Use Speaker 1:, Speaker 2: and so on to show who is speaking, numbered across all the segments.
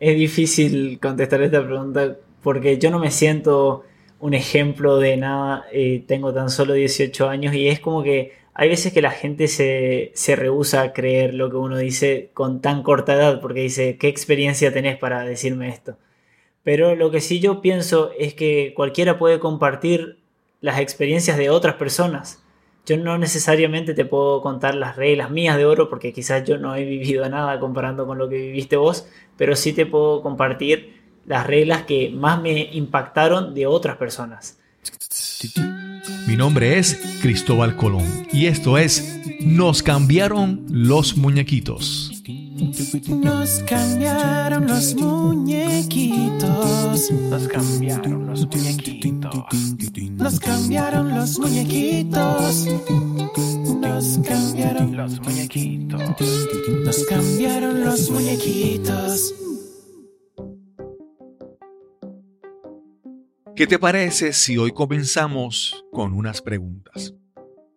Speaker 1: es difícil contestar esta pregunta porque yo no me siento un ejemplo de nada, eh, tengo tan solo 18 años y es como que hay veces que la gente se, se rehúsa a creer lo que uno dice con tan corta edad porque dice, ¿qué experiencia tenés para decirme esto? Pero lo que sí yo pienso es que cualquiera puede compartir las experiencias de otras personas. Yo no necesariamente te puedo contar las reglas mías de oro porque quizás yo no he vivido nada comparando con lo que viviste vos, pero sí te puedo compartir las reglas que más me impactaron de otras personas.
Speaker 2: Mi nombre es Cristóbal Colón y esto es Nos cambiaron los muñequitos.
Speaker 3: Nos cambiaron los muñequitos. Nos cambiaron los muñequitos. Nos cambiaron los muñequitos. Nos cambiaron los muñequitos. Nos cambiaron los muñequitos.
Speaker 2: ¿Qué te parece si hoy comenzamos con unas preguntas?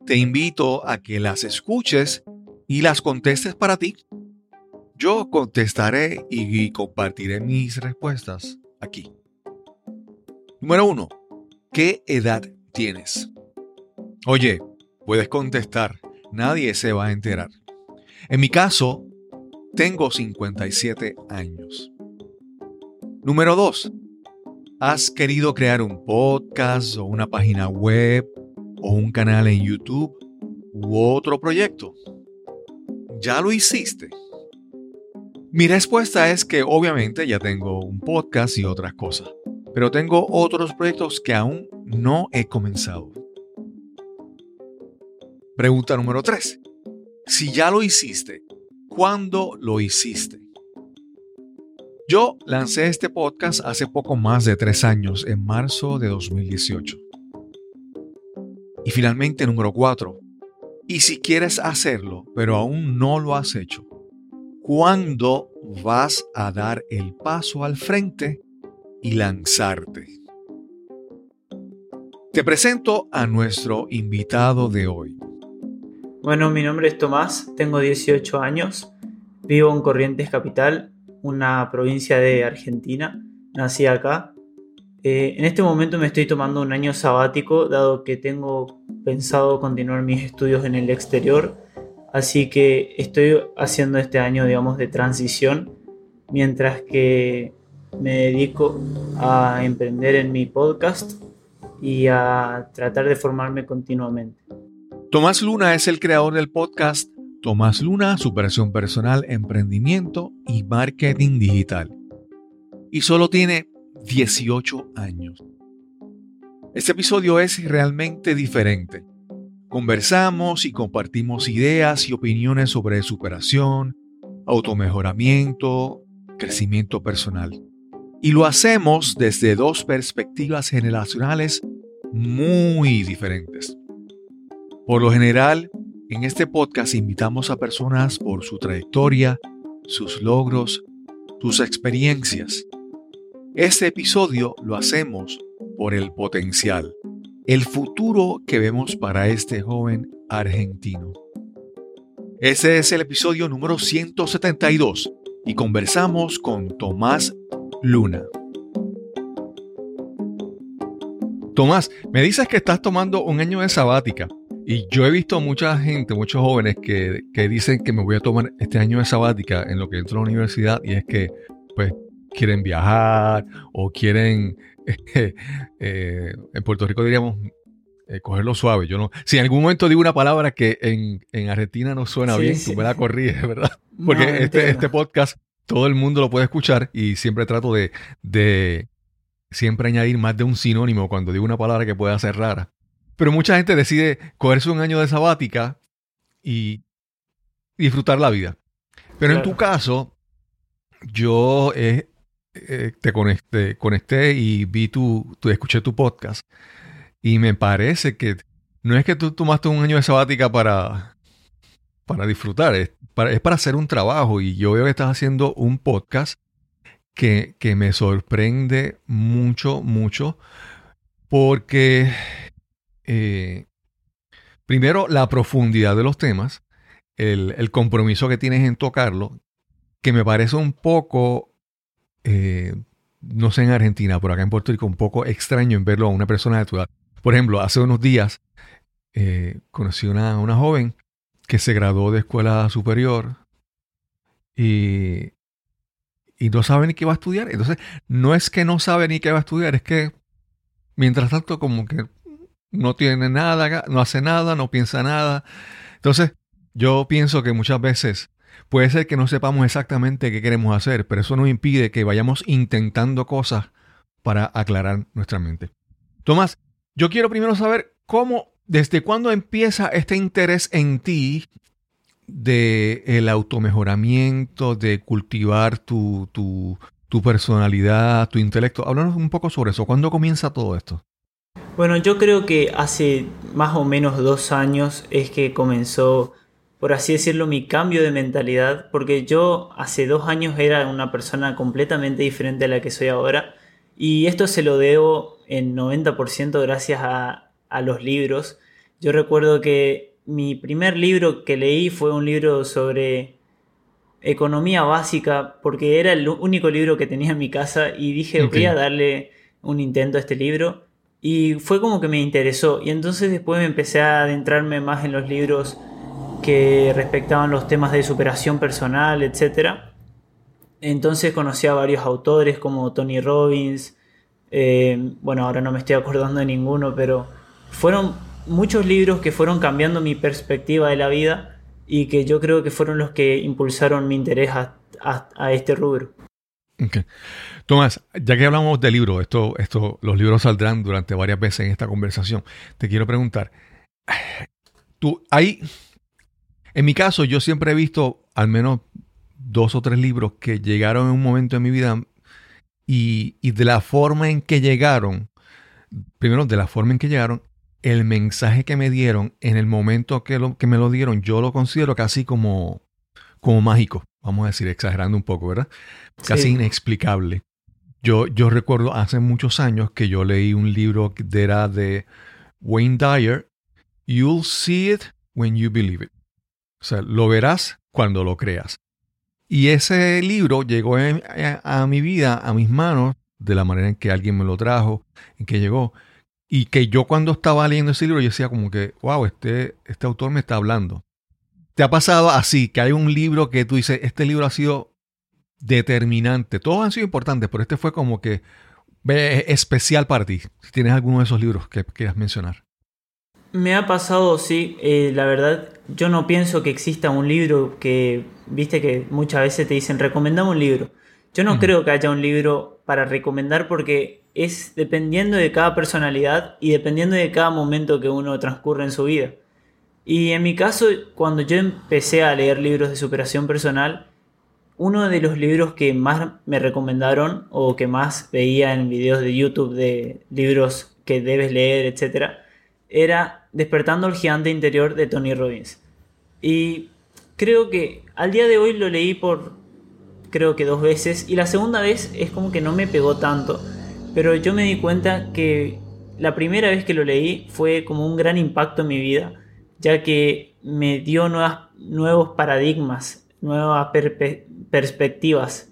Speaker 2: Te invito a que las escuches y las contestes para ti. Yo contestaré y compartiré mis respuestas aquí. Número uno, ¿qué edad tienes? Oye, puedes contestar, nadie se va a enterar. En mi caso, tengo 57 años. Número dos, ¿Has querido crear un podcast o una página web o un canal en YouTube u otro proyecto? ¿Ya lo hiciste? Mi respuesta es que obviamente ya tengo un podcast y otras cosas, pero tengo otros proyectos que aún no he comenzado. Pregunta número 3. Si ya lo hiciste, ¿cuándo lo hiciste? Yo lancé este podcast hace poco más de tres años, en marzo de 2018. Y finalmente, número cuatro. Y si quieres hacerlo, pero aún no lo has hecho, ¿cuándo vas a dar el paso al frente y lanzarte? Te presento a nuestro invitado de hoy.
Speaker 1: Bueno, mi nombre es Tomás, tengo 18 años, vivo en Corrientes Capital una provincia de Argentina. Nací acá. Eh, en este momento me estoy tomando un año sabático, dado que tengo pensado continuar mis estudios en el exterior. Así que estoy haciendo este año, digamos, de transición, mientras que me dedico a emprender en mi podcast y a tratar de formarme continuamente.
Speaker 2: Tomás Luna es el creador del podcast Tomás Luna, superación personal, emprendimiento y marketing digital. Y solo tiene 18 años. Este episodio es realmente diferente. Conversamos y compartimos ideas y opiniones sobre superación, automejoramiento, crecimiento personal. Y lo hacemos desde dos perspectivas generacionales muy diferentes. Por lo general, en este podcast invitamos a personas por su trayectoria, sus logros, sus experiencias. Este episodio lo hacemos por el potencial, el futuro que vemos para este joven argentino. Este es el episodio número 172 y conversamos con Tomás Luna. Tomás, me dices que estás tomando un año de sabática. Y yo he visto mucha gente, muchos jóvenes que, dicen que me voy a tomar este año de sabática en lo que entro a la universidad y es que pues quieren viajar o quieren, eh, en Puerto Rico diríamos, eh, cogerlo suave. Yo no, si en algún momento digo una palabra que en, Argentina no suena bien, tú me la corriges, ¿verdad? Porque este, este podcast todo el mundo lo puede escuchar y siempre trato de, de siempre añadir más de un sinónimo cuando digo una palabra que pueda ser rara. Pero mucha gente decide cogerse un año de sabática y disfrutar la vida. Pero en tu caso, yo eh, eh, te conecté, y vi tu, escuché tu podcast. Y me parece que no es que tú tomaste un año de sabática para, para disfrutar, es para, es para hacer un trabajo. Y yo veo que estás haciendo un podcast que, que me sorprende mucho, mucho, porque eh, primero, la profundidad de los temas, el, compromiso que tienes en tocarlo, que me parece un poco eh, no sé en Argentina, pero acá en Puerto Rico, un poco extraño en verlo a una persona de tu edad. Por ejemplo, hace unos días eh, conocí una, una joven que se graduó de escuela superior y, y no sabe ni qué va a estudiar. Entonces, no es que no sabe ni qué va a estudiar, es que mientras tanto como que no tiene nada, no hace nada, no piensa nada. Entonces, yo pienso que muchas veces puede ser que no sepamos exactamente qué queremos hacer, pero eso no impide que vayamos intentando cosas para aclarar nuestra mente. Tomás, yo quiero primero saber cómo, desde cuándo empieza este interés en ti de el automejoramiento, de cultivar tu, tu, tu personalidad, tu intelecto. Háblanos un poco sobre eso. ¿Cuándo comienza todo esto?
Speaker 1: Bueno, yo creo que hace más o menos dos años es que comenzó, por así decirlo, mi cambio de mentalidad, porque yo hace dos años era una persona completamente diferente a la que soy ahora, y esto se lo debo en 90% gracias a, a los libros. Yo recuerdo que mi primer libro que leí fue un libro sobre economía básica, porque era el único libro que tenía en mi casa, y dije, voy a darle un intento a este libro y fue como que me interesó. Y entonces después me empecé a adentrarme más en los libros que respectaban los temas de superación personal, etc. Entonces conocí a varios autores como Tony Robbins. Eh, bueno, ahora no me estoy acordando de ninguno, pero fueron muchos libros que fueron cambiando mi perspectiva de la vida y que yo creo que fueron los que impulsaron mi interés a, este rubro.
Speaker 2: Tomás, ya que hablamos de libros, esto, esto, los libros saldrán durante varias veces en esta conversación. Te quiero preguntar, tú, hay, en mi caso, yo siempre he visto al menos dos o tres libros que llegaron en un momento de mi vida y, y de la forma en que llegaron, primero de la forma en que llegaron, el mensaje que me dieron en el momento que, lo, que me lo dieron, yo lo considero casi como, como mágico vamos a decir, exagerando un poco, ¿verdad? Casi inexplicable. Yo, yo recuerdo hace muchos años que yo leí un libro que era de Wayne Dyer, You'll see it when you believe it. O sea, lo verás cuando lo creas. Y ese libro llegó a, mi vida, a mis manos, de la manera en que alguien me lo trajo, en que llegó. Y que yo cuando estaba leyendo ese libro, yo decía como que, wow, este, este autor me está hablando. ¿Te ha pasado así, que hay un libro que tú dices, este libro ha sido determinante? Todos han sido importantes, pero este fue como que especial para ti. Si tienes alguno de esos libros que quieras mencionar.
Speaker 1: Me ha pasado, sí. Eh, la verdad, yo no pienso que exista un libro que, viste que muchas veces te dicen, recomendame un libro. Yo no creo que haya un libro para recomendar porque es dependiendo de cada personalidad y dependiendo de cada momento que uno transcurre en su vida. Y en mi caso, cuando yo empecé a leer libros de superación personal, uno de los libros que más me recomendaron o que más veía en videos de YouTube de libros que debes leer, etc., era Despertando el gigante interior de Tony Robbins. Y creo que al día de hoy lo leí por creo que dos veces y la segunda vez es como que no me pegó tanto, pero yo me di cuenta que la primera vez que lo leí fue como un gran impacto en mi vida ya que me dio nuevos paradigmas, nuevas perspectivas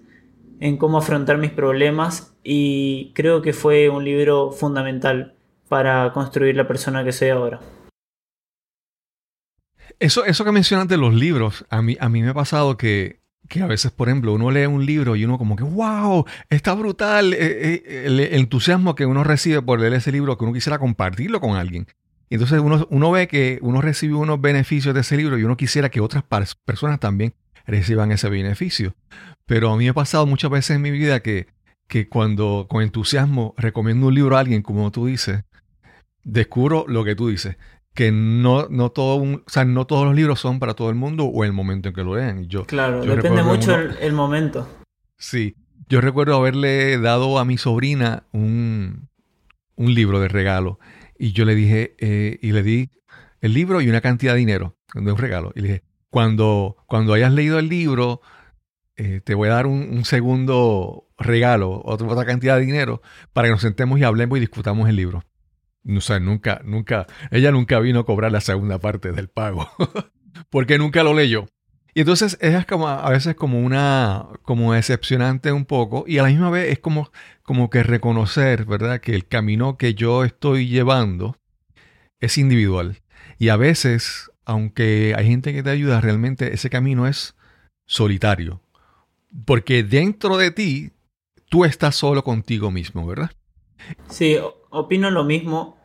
Speaker 1: en cómo afrontar mis problemas y creo que fue un libro fundamental para construir la persona que soy ahora.
Speaker 2: Eso, eso que mencionas de los libros, a mí, a mí me ha pasado que, que a veces, por ejemplo, uno lee un libro y uno como que, wow, está brutal, eh, eh, el, entusiasmo que uno recibe por leer ese libro, que uno quisiera compartirlo con alguien. Entonces uno, uno ve que uno recibe unos beneficios de ese libro y uno quisiera que otras personas también reciban ese beneficio. Pero a mí me ha pasado muchas veces en mi vida que, que cuando con entusiasmo recomiendo un libro a alguien, como tú dices, descubro lo que tú dices, que no, no, todo o sea, no todos los libros son para todo el mundo o el momento en que lo lean. Yo,
Speaker 1: claro, depende mucho el, momento.
Speaker 2: Sí, yo recuerdo haberle dado a mi sobrina un, un libro de regalo y yo le dije, eh, y le di el libro y una cantidad de dinero, de un regalo. Y le dije, cuando, cuando hayas leído el libro, eh, te voy a dar un, segundo regalo, otra, otra cantidad de dinero, para que nos sentemos y hablemos y discutamos el libro. O sea, nunca, nunca, ella nunca vino a cobrar la segunda parte del pago, porque nunca lo leyó. Y entonces es como a veces como una, como decepcionante un poco y a la misma vez es como, como que reconocer, ¿verdad? Que el camino que yo estoy llevando es individual. Y a veces, aunque hay gente que te ayuda, realmente ese camino es solitario. Porque dentro de ti, tú estás solo contigo mismo, ¿verdad?
Speaker 1: Sí, opino lo mismo.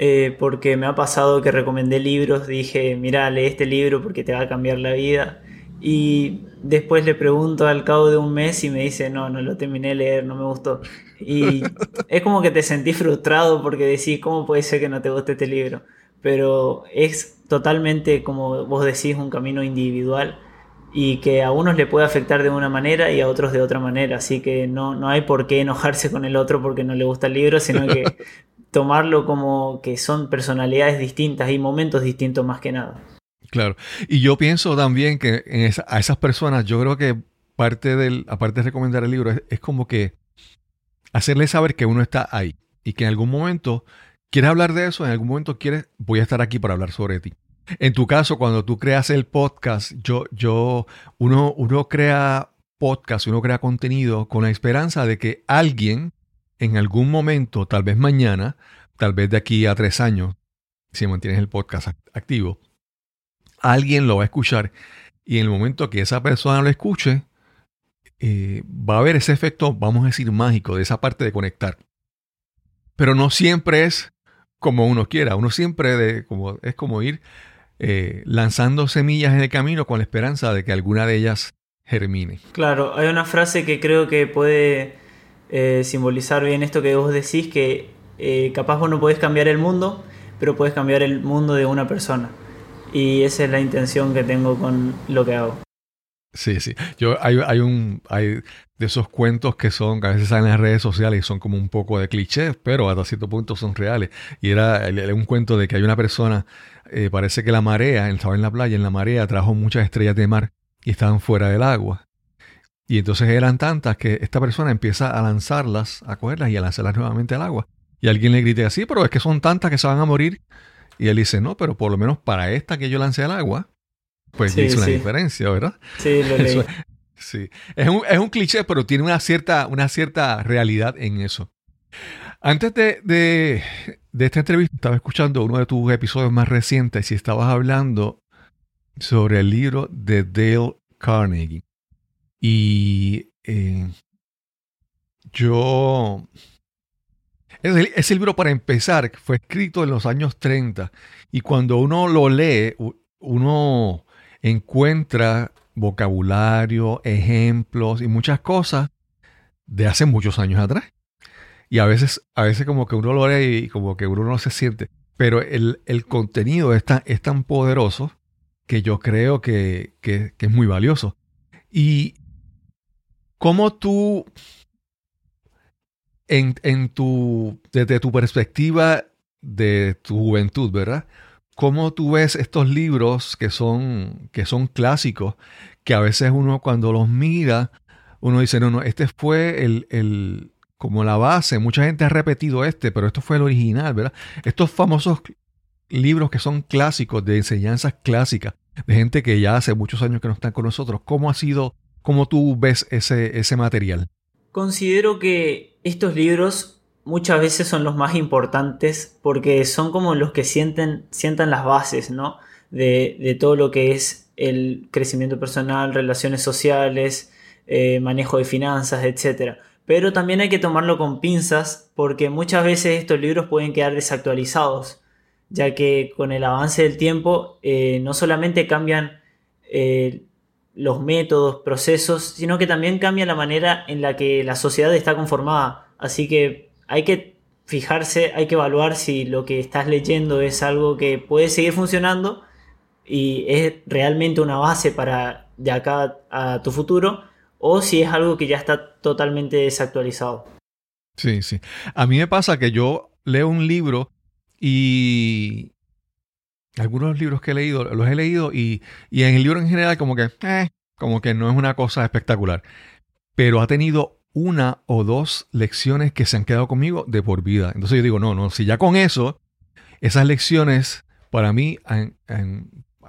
Speaker 1: Eh, porque me ha pasado que recomendé libros, dije, mira, lee este libro porque te va a cambiar la vida. Y después le pregunto al cabo de un mes y me dice, no, no lo terminé de leer, no me gustó. Y es como que te sentí frustrado porque decís, ¿cómo puede ser que no te guste este libro? Pero es totalmente, como vos decís, un camino individual y que a unos le puede afectar de una manera y a otros de otra manera. Así que no, no hay por qué enojarse con el otro porque no le gusta el libro, sino que tomarlo como que son personalidades distintas y momentos distintos más que nada.
Speaker 2: Claro. Y yo pienso también que a esas personas, yo creo que parte del, aparte de recomendar el libro, es, como que hacerles saber que uno está ahí y que en algún momento quieres hablar de eso, en algún momento quieres, voy a estar aquí para hablar sobre ti. En tu caso, cuando tú creas el podcast, yo, yo, uno, uno crea podcast, uno crea contenido con la esperanza de que alguien en algún momento, tal vez mañana, tal vez de aquí a tres años, si mantienes el podcast activo, alguien lo va a escuchar y en el momento que esa persona lo escuche, eh, va a haber ese efecto, vamos a decir, mágico de esa parte de conectar. Pero no siempre es como uno quiera, uno siempre de, como, es como ir eh, lanzando semillas en el camino con la esperanza de que alguna de ellas germine.
Speaker 1: Claro, hay una frase que creo que puede eh, simbolizar bien esto que vos decís, que eh, capaz vos no podés cambiar el mundo, pero puedes cambiar el mundo de una persona. Y esa es la intención que tengo con lo que hago.
Speaker 2: Sí, sí. Yo hay, hay un hay de esos cuentos que son que a veces salen en las redes sociales y son como un poco de clichés, pero hasta cierto punto son reales. Y era, un cuento de que hay una persona, eh, parece que la marea, estaba en la playa, en la marea trajo muchas estrellas de mar y estaban fuera del agua. Y entonces eran tantas que esta persona empieza a lanzarlas, a cogerlas y a lanzarlas nuevamente al agua. Y alguien le grita así, pero es que son tantas que se van a morir. Y él dice, no, pero por lo menos para esta que yo lancé al agua, pues sí, hizo una diferencia, ¿verdad?
Speaker 1: Sí, lo leí.
Speaker 2: sí. Es un, es un, cliché, pero tiene una cierta, una cierta realidad en eso. Antes de, de, de esta entrevista, estaba escuchando uno de tus episodios más recientes y estabas hablando sobre el libro de Dale Carnegie. Y eh, yo... Ese, libro, para empezar, fue escrito en los años 30 y cuando uno lo lee, uno encuentra vocabulario, ejemplos y muchas cosas de hace muchos años atrás. Y a veces, a veces como que uno lo lee y como que uno no se siente. Pero el, contenido es tan, es tan poderoso que yo creo que, que, que es muy valioso. Y ¿Cómo tú, en, tu, desde tu perspectiva de tu juventud, ¿verdad? ¿Cómo tú ves estos libros que son, que son clásicos, que a veces uno cuando los mira, uno dice, no, no, este fue el, el, como la base, mucha gente ha repetido este, pero esto fue el original, ¿verdad? Estos famosos libros que son clásicos, de enseñanzas clásicas, de gente que ya hace muchos años que no están con nosotros, ¿cómo ha sido ¿Cómo tú ves ese, ese material?
Speaker 1: Considero que estos libros muchas veces son los más importantes porque son como los que sienten, sientan las bases, ¿no? De, todo lo que es el crecimiento personal, relaciones sociales, eh, manejo de finanzas, etc. Pero también hay que tomarlo con pinzas porque muchas veces estos libros pueden quedar desactualizados, ya que con el avance del tiempo eh, no solamente cambian eh, los métodos, procesos, sino que también cambia la manera en la que la sociedad está conformada. Así que hay que fijarse, hay que evaluar si lo que estás leyendo es algo que puede seguir funcionando y es realmente una base para de acá a tu futuro o si es algo que ya está totalmente desactualizado.
Speaker 2: Sí, sí. A mí me pasa que yo leo un libro y algunos libros que he leído, los he leído y, en el libro en general como que, eh, como que no es una cosa espectacular. Pero ha tenido una o dos lecciones que se han quedado conmigo de por vida. Entonces yo digo, no, no, si ya con eso, esas lecciones para mí han,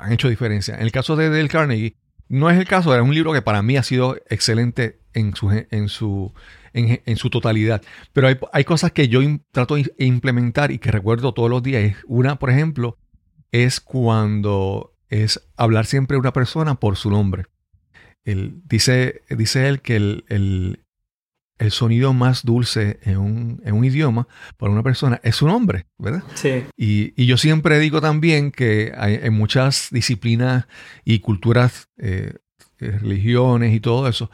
Speaker 2: hecho diferencia. En el caso de Dale Carnegie, no es el caso, es un libro que para mí ha sido excelente en su, en su, en, su totalidad. Pero hay, hay, cosas que yo trato de implementar y que recuerdo todos los días. Una, por ejemplo, es cuando es hablar siempre a una persona por su nombre. Él, dice, dice él que el, el, el sonido más dulce en un, en un, idioma para una persona es su nombre, ¿verdad?
Speaker 1: Sí.
Speaker 2: Y, y yo siempre digo también que hay, en muchas disciplinas y culturas, eh, eh, religiones y todo eso,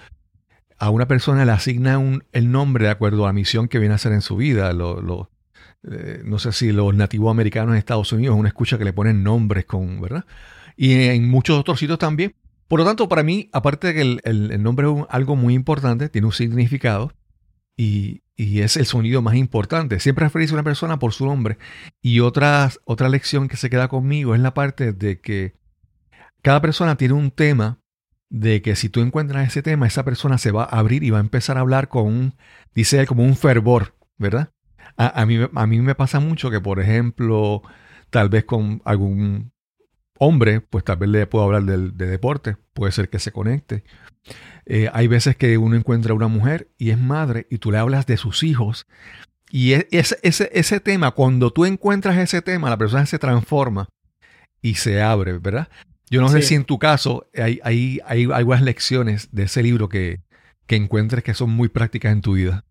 Speaker 2: a una persona le asigna un, el nombre de acuerdo a la misión que viene a hacer en su vida. Lo, lo, eh, no sé si los nativos americanos en Estados Unidos, uno escucha que le ponen nombres con, ¿verdad? Y en muchos otros sitios también. Por lo tanto, para mí, aparte de que el, el, nombre es algo muy importante, tiene un significado y, y, es el sonido más importante. Siempre referirse a una persona por su nombre. Y otra, lección que se queda conmigo es la parte de que cada persona tiene un tema de que si tú encuentras ese tema, esa persona se va a abrir y va a empezar a hablar con un, dice como un fervor, ¿verdad? A, a, mí, a mí me pasa mucho que, por ejemplo, tal vez con algún hombre, pues tal vez le puedo hablar de, deporte, puede ser que se conecte. Eh, hay veces que uno encuentra a una mujer y es madre y tú le hablas de sus hijos. Y es, ese, ese tema, cuando tú encuentras ese tema, la persona se transforma y se abre, ¿verdad? Yo no sé si en tu caso hay, hay, hay, algunas lecciones de ese libro que, que encuentres que son muy prácticas en tu vida.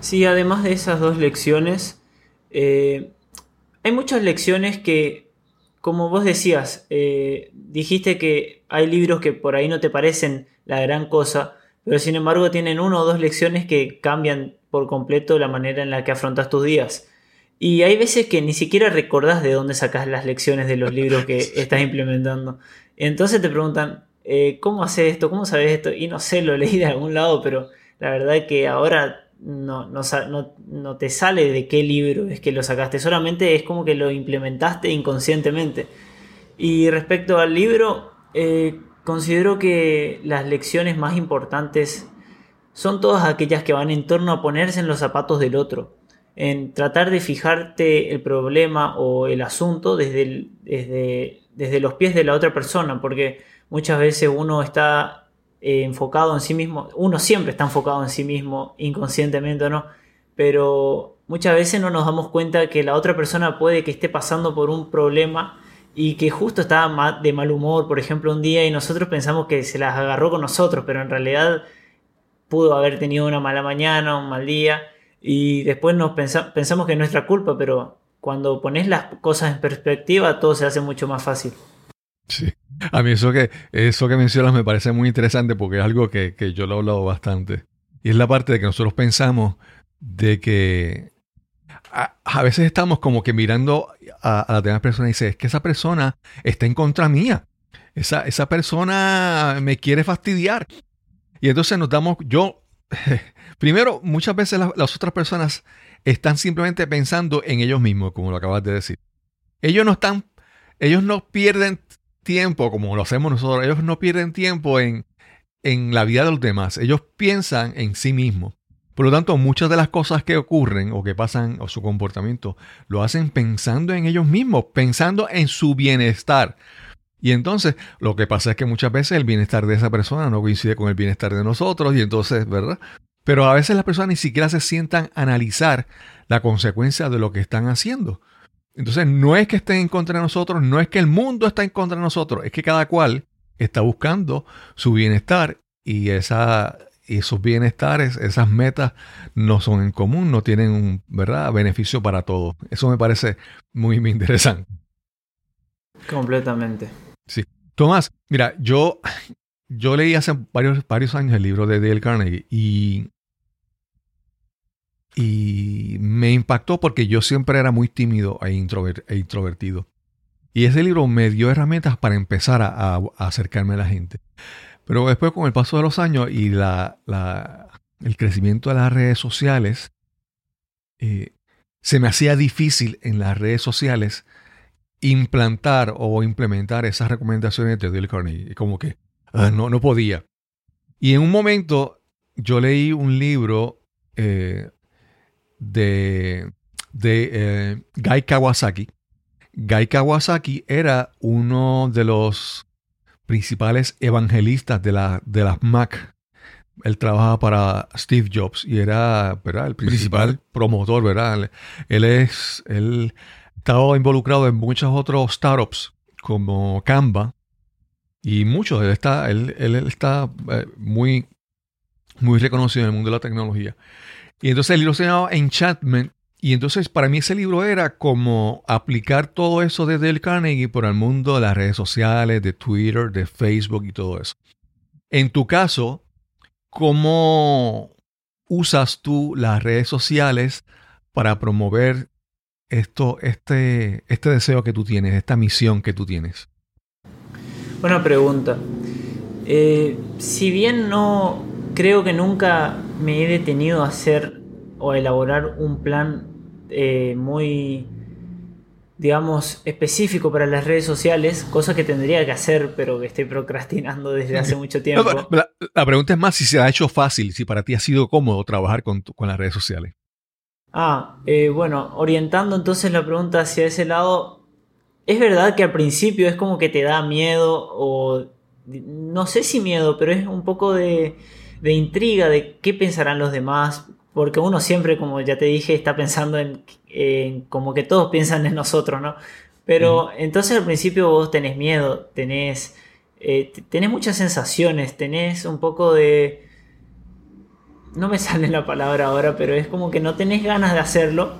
Speaker 1: Sí, además de esas dos lecciones, eh, hay muchas lecciones que como vos decías, eh, dijiste que hay libros que por ahí no te parecen la gran cosa, pero sin embargo tienen una o dos lecciones que cambian por completo la manera en la que afrontas tus días. Y hay veces que ni siquiera recordás de dónde sacas las lecciones de los libros que estás implementando. Entonces te preguntan, eh, ¿cómo haces esto? ¿Cómo sabes esto? Y no sé, lo leí de algún lado, pero la verdad es que ahora no, no, te sale de qué libro es que lo sacaste, solamente es como que lo implementaste inconscientemente. Y respecto al libro, eh, considero que las lecciones más importantes son todas aquellas que van en torno a ponerse en los zapatos del otro, en tratar de fijarte el problema o el asunto desde, desde, desde los pies de la otra persona, porque muchas veces uno está eh, enfocado en sí mismo, uno siempre está enfocado en sí mismo, inconscientemente o no, pero muchas veces no nos damos cuenta que la otra persona puede que esté pasando por un problema y que justo está de mal humor, por ejemplo, un día y nosotros pensamos que se las agarró con nosotros, pero en realidad pudo haber tenido una mala mañana, un mal día y después nos pensamos que es nuestra culpa, pero cuando pones las cosas en perspectiva todo se hace mucho más fácil.
Speaker 2: Sí. A mí eso que, eso que mencionas me parece muy interesante porque es algo que, yo lo he hablado bastante. Y es la parte de que nosotros pensamos de que a, veces estamos como que mirando a, la demás persona y dice, es que esa persona está en contra mía. Esa, esa persona me quiere fastidiar. Y entonces nos damos, yo, primero, muchas veces las otras personas están simplemente pensando en ellos mismos, como lo acabas de decir. Ellos no están, ellos no pierden tiempo, como lo hacemos nosotros, ellos no pierden tiempo en, en la vida de los demás, ellos piensan en sí mismos. Por lo tanto, muchas de las cosas que ocurren o que pasan o su comportamiento lo hacen pensando en ellos mismos, pensando en su bienestar. Y entonces lo que pasa es que muchas veces el bienestar de esa persona no coincide con el bienestar de nosotros y entonces, ¿verdad? Pero a veces las personas ni siquiera se sientan a analizar la consecuencia de lo que están haciendo. Entonces, no es que estén en contra de nosotros, no es que el mundo está en contra de nosotros, es que cada cual está buscando su bienestar y, esa, esos bienestares, esas metas no son en común, no tienen un ¿verdad? beneficio para todos. Eso me parece muy, muy interesante.
Speaker 1: Completamente.
Speaker 2: Sí. Tomás, mira, yo, yo leí hace varios, varios años el libro de Dale Carnegie y y me impactó porque yo siempre era muy tímido e, e, introvertido. Y ese libro me dio herramientas para empezar a, acercarme a la gente. Pero después, con el paso de los años y la, el crecimiento de las redes sociales, eh, se me hacía difícil en las redes sociales implantar o implementar esas recomendaciones de Dale Carnegie. Como que ah, no, no podía. Y en un momento yo leí un libro eh, de, de eh, Guy Kawasaki. Guy Kawasaki era uno de los principales evangelistas de, la, de las Mac. Él trabajaba para Steve Jobs y era ¿verdad? el principal promotor, ¿verdad? Él es, él estaba involucrado en muchos otros startups como Canva y muchos. Él está, él, él está eh, muy, muy reconocido en el mundo de la tecnología. Y entonces el libro se llamaba Enchantment y entonces para mí ese libro era como aplicar todo eso de Dale Carnegie por el mundo de las redes sociales, de Twitter, de Facebook y todo eso. En tu caso, ¿cómo usas tú las redes sociales para promover esto, este, este deseo que tú tienes, esta misión que tú tienes?
Speaker 1: Buena pregunta. Eh, si bien no creo que nunca me he detenido a hacer o a elaborar un plan eh, muy, digamos, específico para las redes sociales, cosa que tendría que hacer, pero que estoy procrastinando desde hace mucho tiempo.
Speaker 2: la, pregunta es más si se ha hecho fácil, si para ti ha sido cómodo trabajar con, con las redes sociales.
Speaker 1: Ah, eh, bueno, orientando entonces la pregunta hacia ese lado, es verdad que al principio es como que te da miedo o no sé si miedo, pero es un poco de, de intriga de qué pensarán los demás, porque uno siempre, como ya te dije, está pensando en, como que todos piensan en nosotros, ¿no? Pero entonces al principio vos tenés miedo, tenés, eh, tenés muchas sensaciones, tenés un poco de... No me sale la palabra ahora, pero es como que no tenés ganas de hacerlo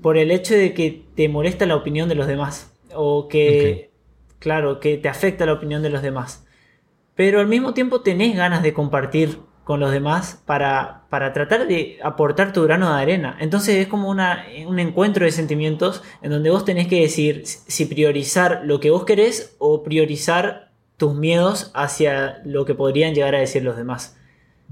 Speaker 1: por el hecho de que te molesta la opinión de los demás. O que, claro, que te afecta la opinión de los demás. Pero al mismo tiempo tenés ganas de compartir con los demás para, para tratar de aportar tu grano de arena. Entonces es como una, un encuentro de sentimientos en donde vos tenés que decir si priorizar lo que vos querés o priorizar tus miedos hacia lo que podrían llegar a decir los demás.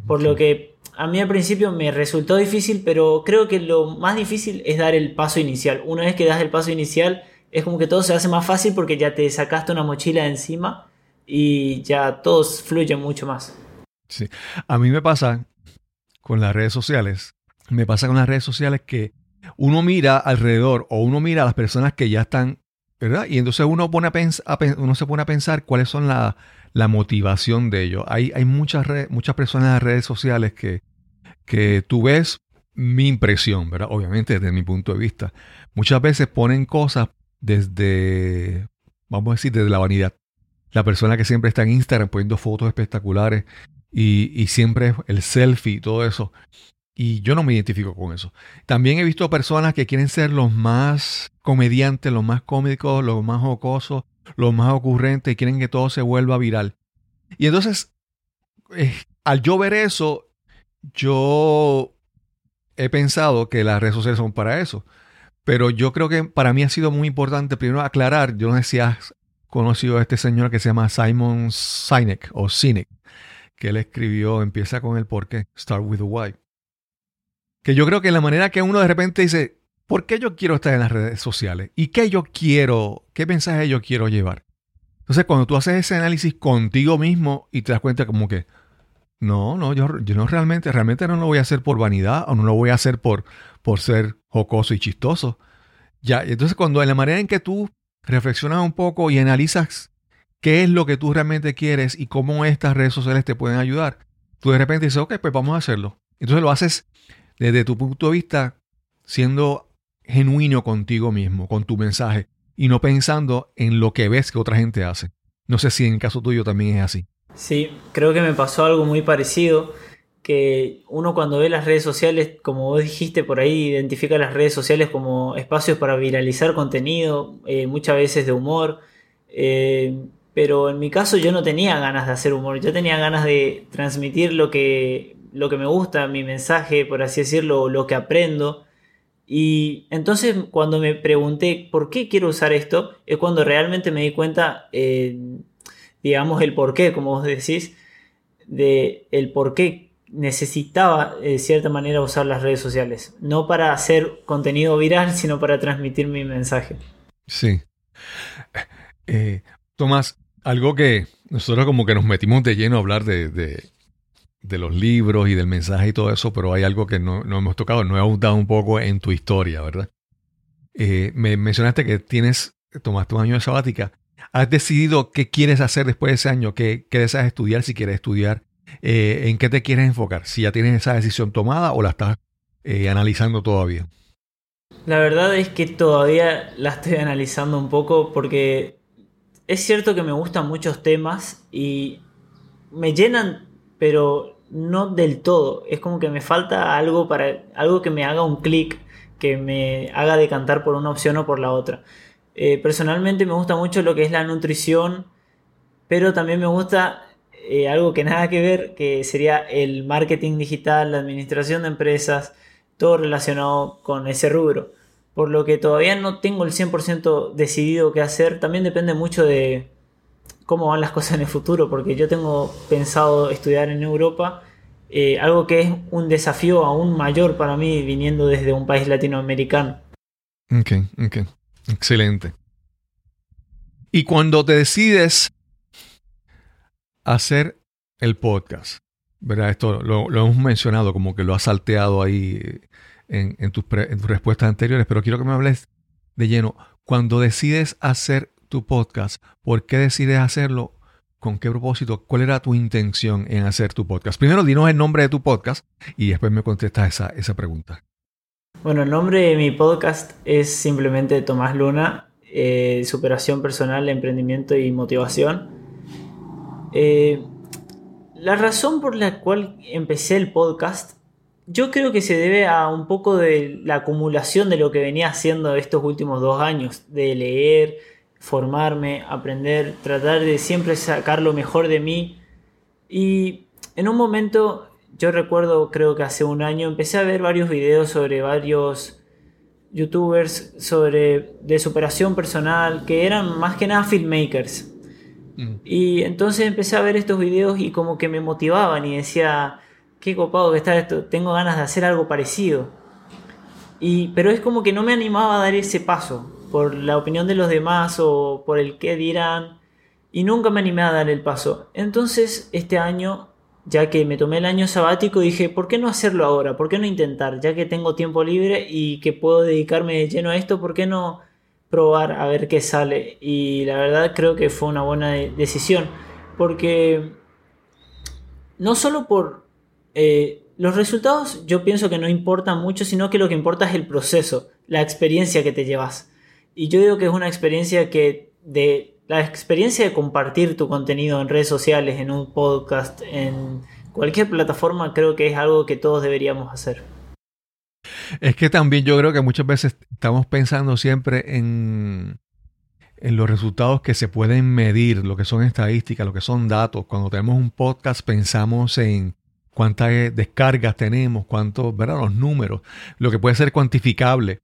Speaker 1: Por lo que a mí al principio me resultó difícil, pero creo que lo más difícil es dar el paso inicial. Una vez que das el paso inicial, es como que todo se hace más fácil porque ya te sacaste una mochila de encima y ya todo fluye mucho más.
Speaker 2: Sí. A mí me pasa con las redes sociales, me pasa con las redes sociales que uno mira alrededor o uno mira a las personas que ya están, ¿verdad? Y entonces uno, pone a uno se pone a pensar cuáles son la, motivación de ellos. Hay, hay muchas, muchas personas en las redes sociales que, que tú ves mi impresión, ¿verdad? Obviamente desde mi punto de vista. Muchas veces ponen cosas desde, vamos a decir, desde la vanidad. La persona que siempre está en Instagram poniendo fotos espectaculares y, siempre el selfie y todo eso. Y yo no me identifico con eso. También he visto personas que quieren ser los más comediantes, los más cómicos, los más jocosos, los más ocurrentes y quieren que todo se vuelva viral. Y entonces, eh, al yo ver eso, yo he pensado que las redes sociales son para eso. Pero yo creo que para mí ha sido muy importante primero aclarar, yo no sé si has conocido a este señor que se llama Simon Sinek o Sinek que él escribió empieza con el por qué, Start with the why. Que yo creo que la manera que uno de repente dice, ¿por qué yo quiero estar en las redes sociales? ¿Y qué yo quiero, qué mensaje yo quiero llevar? Entonces, cuando tú haces ese análisis contigo mismo y te das cuenta como que, no, no, yo, yo no realmente, realmente no lo voy a hacer por vanidad o no lo voy a hacer por, por ser jocoso y chistoso. Ya, entonces cuando en la manera en que tú reflexionas un poco y analizas qué es lo que tú realmente quieres y cómo estas redes sociales te pueden ayudar. Tú de repente dices, ok, pues vamos a hacerlo. Entonces lo haces desde tu punto de vista siendo genuino contigo mismo, con tu mensaje, y no pensando en lo que ves que otra gente hace. No sé si en el caso tuyo también es así.
Speaker 1: Sí, creo que me pasó algo muy parecido, que uno cuando ve las redes sociales, como vos dijiste por ahí, identifica las redes sociales como espacios para viralizar contenido, eh, muchas veces de humor. Eh, pero en mi caso yo no tenía ganas de hacer humor, yo tenía ganas de transmitir lo que, lo que me gusta, mi mensaje, por así decirlo, lo que aprendo. Y entonces cuando me pregunté por qué quiero usar esto, es cuando realmente me di cuenta, eh, digamos, el por qué, como vos decís, de el por necesitaba de cierta manera usar las redes sociales. No para hacer contenido viral, sino para transmitir mi mensaje.
Speaker 2: Sí. Eh, Tomás, algo que nosotros como que nos metimos de lleno a hablar de, de, los libros y del mensaje y todo eso, pero hay algo que no, hemos tocado, no he ahondado un poco en tu historia, ¿verdad? Eh, me mencionaste que tienes, tomaste un año de sabática. has decidido qué quieres hacer después de ese año, qué, qué deseas estudiar, si quieres estudiar, eh, en qué te quieres enfocar, si ya tienes esa decisión tomada o la estás eh, analizando todavía.
Speaker 1: La verdad es que todavía la estoy analizando un poco porque es cierto que me gustan muchos temas y me llenan, pero no del todo. Es como que me falta algo para algo que me haga un clic, que me haga decantar por una opción o por la otra. Eh, personalmente me gusta mucho lo que es la nutrición, pero también me gusta eh, algo que nada que ver, que sería el marketing digital, la administración de empresas, todo relacionado con ese rubro. Por lo que todavía no tengo el 100% decidido qué hacer. También depende mucho de cómo van las cosas en el futuro, porque yo tengo pensado estudiar en Europa, eh, algo que es un desafío aún mayor para mí viniendo desde un país latinoamericano.
Speaker 2: Ok, ok. Excelente. Y cuando te decides hacer el podcast, ¿verdad? Esto lo, hemos mencionado, como que lo has salteado ahí en, tus respuestas anteriores, pero quiero que me hables de lleno. Cuando decides hacer tu podcast, ¿por qué decides hacerlo? ¿Con qué propósito? ¿Cuál era tu intención en hacer tu podcast? Primero, dinos el nombre de tu podcast y después me contestas esa, esa pregunta.
Speaker 1: Bueno, el nombre de mi podcast es simplemente Tomás Luna, eh, superación personal, emprendimiento y motivación. Eh, la razón por la cual empecé el podcast, yo creo que se debe a un poco de la acumulación de lo que venía haciendo estos últimos dos años, de leer, formarme, aprender, tratar de siempre sacar lo mejor de mí. Y en un momento yo recuerdo, creo que hace un año, empecé a ver varios videos sobre varios youtubers sobre de superación personal que eran más que nada filmmakers. Mm. Y entonces empecé a ver estos videos y como que me motivaban y decía, qué copado que está esto, tengo ganas de hacer algo parecido. Y, pero es como que no me animaba a dar ese paso por la opinión de los demás o por el qué dirán y nunca me animé a dar el paso. Entonces este año ya que me tomé el año sabático, dije, ¿por qué no hacerlo ahora? ¿Por qué no intentar? Ya que tengo tiempo libre y que puedo dedicarme de lleno a esto, ¿por qué no probar a ver qué sale? Y la verdad creo que fue una buena decisión, porque no solo por eh, los resultados, yo pienso que no importan mucho, sino que lo que importa es el proceso, la experiencia que te llevas. Y yo digo que es una experiencia que de la experiencia de compartir tu contenido en redes sociales, en un podcast, en cualquier plataforma, creo que es algo que todos deberíamos hacer.
Speaker 2: Es que también yo creo que muchas veces estamos pensando siempre en, en los resultados que se pueden medir, lo que son estadísticas, lo que son datos. Cuando tenemos un podcast pensamos en cuántas descargas tenemos, cuántos, ¿verdad? Los números, lo que puede ser cuantificable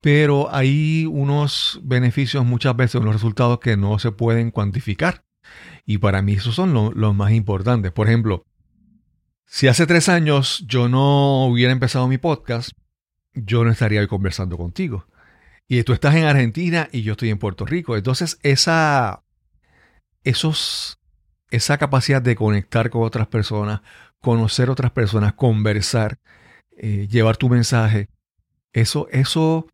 Speaker 2: pero hay unos beneficios muchas veces, unos resultados que no se pueden cuantificar. Y para mí esos son los más importantes. Por ejemplo, si hace tres años yo no hubiera empezado mi podcast, yo no estaría hoy conversando contigo. Y tú estás en Argentina y yo estoy en Puerto Rico. Entonces, esa, esos, esa capacidad de conectar con otras personas, conocer otras personas, conversar, eh, llevar tu mensaje, eso, eso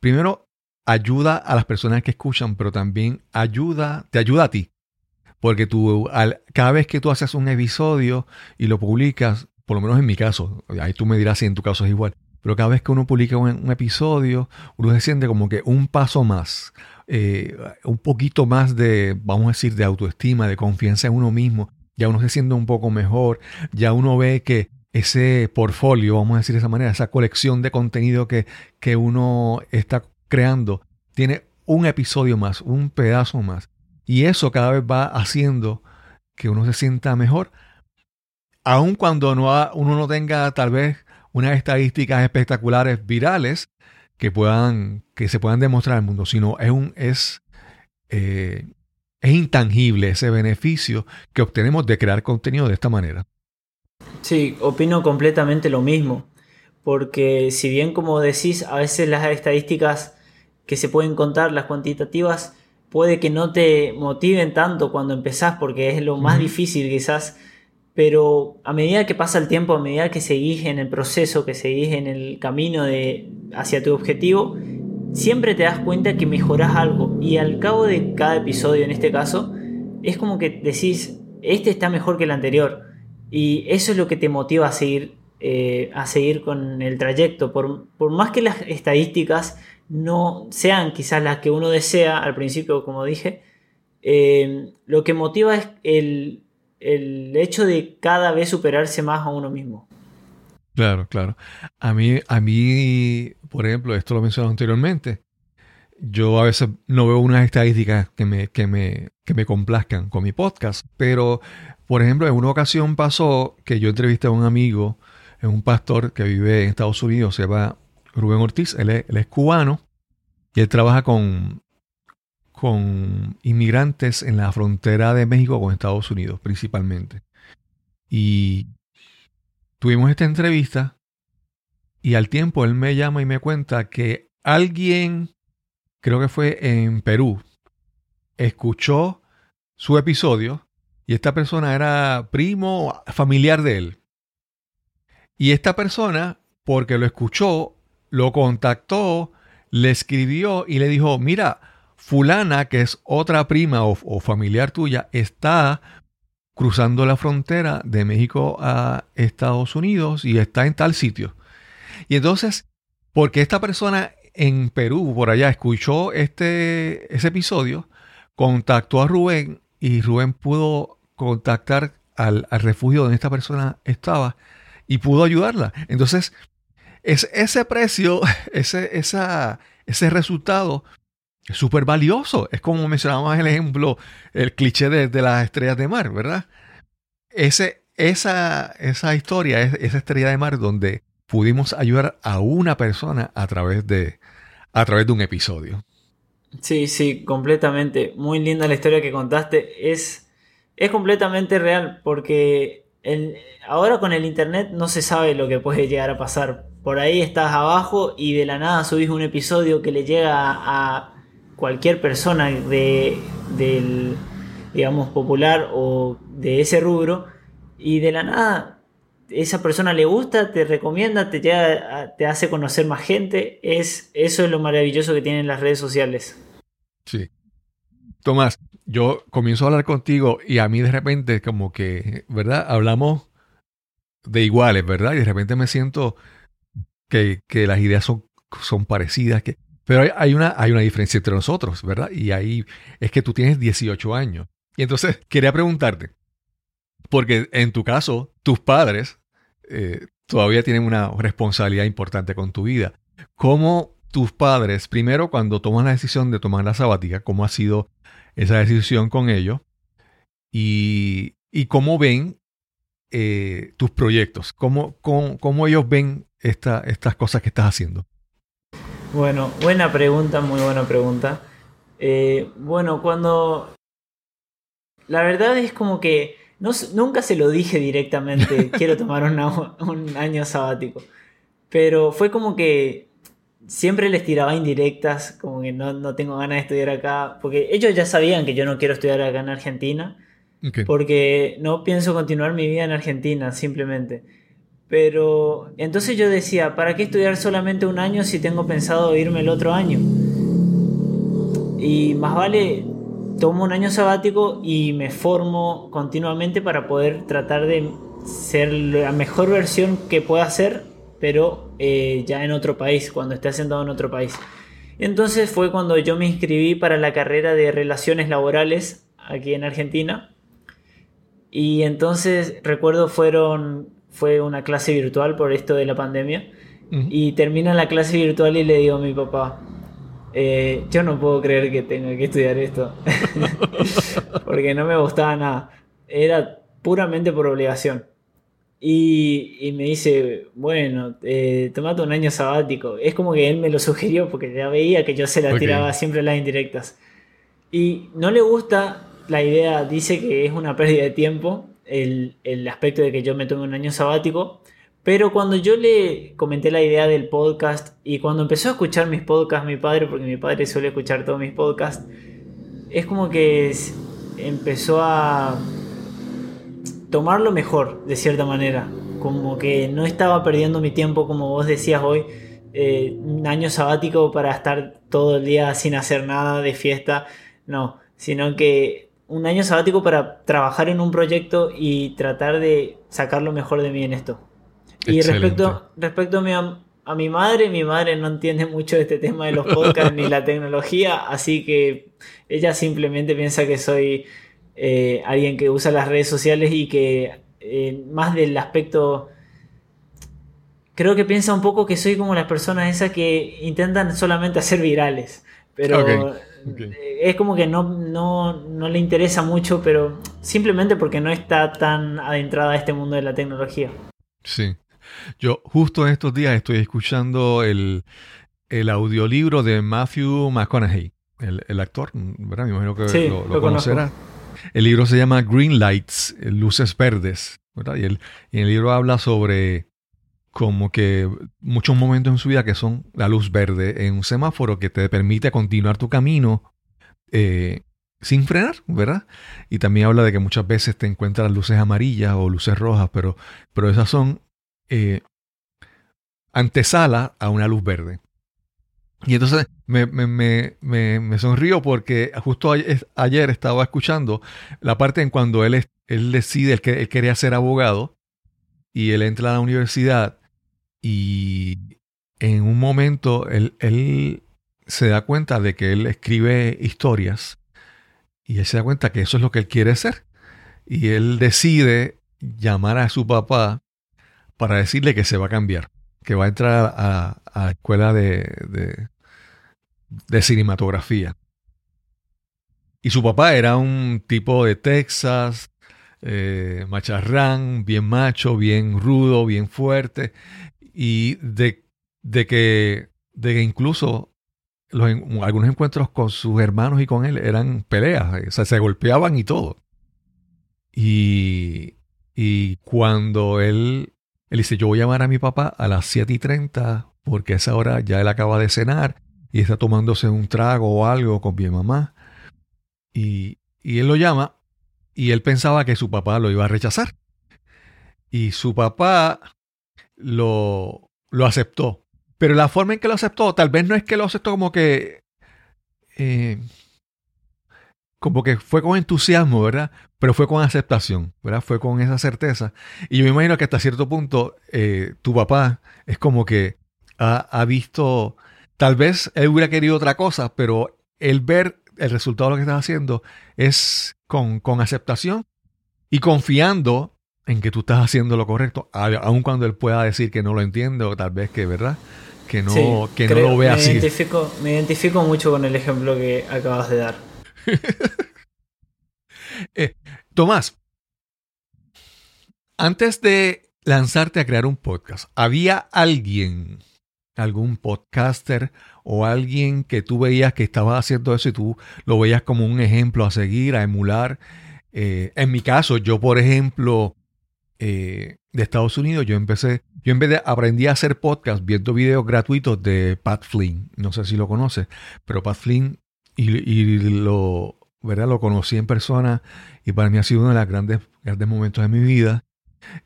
Speaker 2: primero ayuda a las personas que escuchan, pero también ayuda, te ayuda a ti. Porque tú, cada vez que tú haces un episodio y lo publicas, por lo menos en mi caso, ahí tú me dirás si en tu caso es igual, pero cada vez que uno publica un, episodio, uno se siente como que un paso más, eh, un poquito más de, vamos a decir, de autoestima, de confianza en uno mismo. Ya uno se siente un poco mejor, ya uno ve que ese portfolio, vamos a decir de esa manera, esa colección de contenido que, que uno está creando, tiene un episodio más, un pedazo más. Y eso cada vez va haciendo que uno se sienta mejor. Aun cuando no uno no tenga tal vez unas estadísticas espectaculares virales que puedan, que se puedan demostrar al mundo, sino es un, es, eh, es intangible ese beneficio que obtenemos de crear contenido de esta manera.
Speaker 1: Sí, opino completamente lo mismo, porque si bien como decís, a veces las estadísticas que se pueden contar, las cuantitativas, puede que no te motiven tanto cuando empezás, porque es lo más difícil quizás, pero a medida que pasa el tiempo, a medida que seguís en el proceso, que seguís en el camino de, hacia tu objetivo, siempre te das cuenta que mejoras algo. Y al cabo de cada episodio en este caso es como que decís, este está mejor que el anterior. Y eso es lo que te motiva a seguir, eh, a seguir con el trayecto, por, más que las estadísticas no sean quizás las que uno desea al principio, como dije, eh, lo que motiva es el, el hecho de cada vez superarse más a uno mismo.
Speaker 2: Claro, claro. A mí, a mí, por ejemplo, esto lo mencioné anteriormente, yo a veces no veo unas estadísticas que me, que me, que me complazcan con mi podcast, pero, por ejemplo, en una ocasión pasó que yo entrevisté a un amigo, un pastor que vive en Estados Unidos, se llama Rubén Ortiz, él es, él es cubano y él trabaja con, con inmigrantes en la frontera de México con Estados Unidos principalmente. Y tuvimos esta entrevista y al tiempo él me llama y me cuenta que alguien, creo que fue en Perú, escuchó su episodio y esta persona era primo familiar de él. Y esta persona, porque lo escuchó, lo contactó, le escribió y le dijo, mira, fulana, que es otra prima o, o familiar tuya, está cruzando la frontera de México a Estados Unidos y está en tal sitio. Y entonces, porque esta persona en Perú, por allá, escuchó este, ese episodio, contactó a Rubén y Rubén pudo contactar al, refugio donde esta persona estaba y pudo ayudarla. Entonces, es, ese precio, ese, esa, ese resultado es súper valioso. Es como mencionábamos el ejemplo, el cliché de, las estrellas de mar, ¿verdad? Ese, esa, esa historia, esa estrella de mar donde pudimos ayudar a una persona a través de, a través de un episodio.
Speaker 1: Sí, sí, completamente. Muy linda la historia que contaste. Es, es completamente real porque ahora con el internet no se sabe lo que puede llegar a pasar. Por ahí estás abajo y de la nada subís un episodio que le llega a cualquier persona de, del, digamos, popular o de ese rubro y de la nada esa persona le gusta, te recomienda, te, te hace conocer más gente. Es, eso es lo maravilloso que tienen las redes sociales.
Speaker 2: Sí. Tomás, yo comienzo a hablar contigo y a mí de repente como que, ¿verdad? Hablamos de iguales, ¿verdad? Y de repente me siento que, que las ideas son, son parecidas, que, pero hay, una, hay una diferencia entre nosotros, ¿verdad? Y ahí es que tú tienes 18 años. Y entonces quería preguntarte, porque en tu caso, tus padres eh, todavía tienen una responsabilidad importante con tu vida. ¿Cómo tus padres, primero cuando toman la decisión de tomar la sabática, cómo ha sido esa decisión con ellos? Y, cómo ven eh, tus proyectos, cómo, cómo, ellos ven estas cosas que estás haciendo.
Speaker 1: Bueno, buena pregunta, muy buena pregunta. Eh, bueno, cuando... La verdad es como que no, nunca se lo dije directamente, quiero tomar un año sabático. Pero fue como que siempre les tiraba indirectas, como que no, no, tengo ganas de estudiar acá, porque ellos ya sabían que yo no quiero estudiar acá en Argentina, porque no pienso continuar mi vida en Argentina, simplemente. Pero entonces yo decía, ¿para qué estudiar solamente un año si tengo pensado irme el otro año? Y más vale, tomo un año sabático y me formo continuamente para poder tratar de ser la mejor versión que pueda ser, pero eh, ya en otro país, cuando esté haciendo en otro país. Entonces fue cuando yo me inscribí para la carrera de relaciones laborales aquí en Argentina. Y entonces recuerdo fueron fue una clase virtual por esto de la pandemia. Y termina la clase virtual y le digo a mi papá, eh, yo no puedo creer que tenga que estudiar esto. Porque no me gustaba nada. Era puramente por obligación. Y, me dice, bueno, eh, tomate un año sabático. Es como que él me lo sugirió porque ya veía que yo se la tiraba siempre las indirectas. Y no le gusta la idea, dice que es una pérdida de tiempo el, aspecto de que yo me tome un año sabático. Pero cuando yo le comenté la idea del podcast y cuando empezó a escuchar mis podcasts, mi padre, porque mi padre suele escuchar todos mis podcasts, es como que empezó a tomarlo mejor, de cierta manera. Como que no estaba perdiendo mi tiempo, como vos decías hoy, eh, un año sabático para estar todo el día sin hacer nada de fiesta, no, sino que un año sabático para trabajar en un proyecto y tratar de sacar lo mejor de mí en esto. Y respecto, respecto a, mi, a mi madre, mi madre no entiende mucho de este tema de los podcasts ni la tecnología, así que ella simplemente piensa que soy eh, alguien que usa las redes sociales y que eh, más del aspecto creo que piensa un poco que soy como las personas esas que intentan solamente hacer virales. Pero es como que no, no, le interesa mucho, pero simplemente porque no está tan adentrada a este mundo de la tecnología.
Speaker 2: Sí. Yo justo en estos días estoy escuchando el, audiolibro de Matthew McConaughey, el, actor, ¿verdad? Me imagino que lo, conocerá. El libro se llama Green Lights, Luces Verdes, ¿verdad? Y el, y el libro habla sobre como que muchos momentos en su vida que son la luz verde en un semáforo que te permite continuar tu camino eh, sin frenar, ¿verdad? Y también habla de que muchas veces te encuentras luces amarillas o luces rojas, pero, pero esas son eh, antesala a una luz verde. Y entonces me, me, me, sonrío porque justo ayer, estaba escuchando la parte en cuando él, él decide, él quería ser abogado y él entra a la universidad y en un momento él, él, se da cuenta de que él escribe historias y él se da cuenta que eso es lo que él quiere ser. Y él decide llamar a su papá para decirle que se va a cambiar, que va a entrar a, la escuela de, de, cinematografía. Y su papá era un tipo de Texas, eh, macharrán, bien macho, bien rudo, bien fuerte y de, que, de que incluso algunos encuentros con sus hermanos y con él eran peleas, o sea, se golpeaban y todo. Y, y cuando él, él dice, yo voy a llamar a mi papá a las 7 y 30 porque a esa hora ya él acaba de cenar y está tomándose un trago o algo con mi mamá. Y, y él lo llama y él pensaba que su papá lo iba a rechazar. Y su papá lo, lo aceptó. Pero la forma en que lo aceptó, tal vez no es que lo aceptó como que. Eh, como que fue con entusiasmo, ¿verdad? Pero fue con aceptación, ¿verdad? Fue con esa certeza. Y yo me imagino que hasta cierto punto eh, tu papá es como que ha, visto, tal vez él hubiera querido otra cosa, pero el ver el resultado de lo que estás haciendo es con, con aceptación y confiando en que tú estás haciendo lo correcto, aun cuando él pueda decir que no lo entiende o tal vez que, ¿verdad? Que no, que no lo vea
Speaker 1: me
Speaker 2: así.
Speaker 1: Identifico, me identifico mucho con el ejemplo que acabas de dar.
Speaker 2: Eh, Tomás, antes de lanzarte a crear un podcast, ¿había alguien, algún podcaster o alguien que tú veías que estaba haciendo eso y tú lo veías como un ejemplo a seguir, a emular? Eh, en mi caso, yo, por ejemplo, eh, de Estados Unidos, yo empecé, yo en vez de aprendí a hacer podcast viendo videos gratuitos de Pat Flynn. No sé si lo conoces, pero Pat Flynn y, lo, ¿verdad? lo conocí en persona y para mí ha sido uno de los grandes, grandes momentos de mi vida.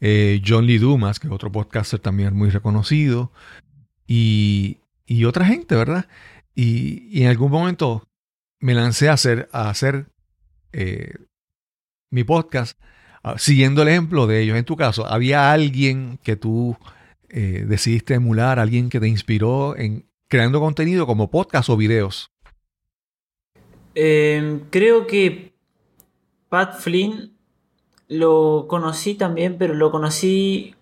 Speaker 2: Eh, John Lee Dumas, que es otro podcaster también muy reconocido, y, y otra gente, ¿verdad? Y, en algún momento me lancé a hacer, a hacer eh, mi podcast siguiendo el ejemplo de ellos, en tu caso, ¿había alguien que tú eh, decidiste emular, alguien que te inspiró en creando contenido como podcast o videos?
Speaker 1: Em, creo que Pat Flynn lo conocí también, pero lo conocí,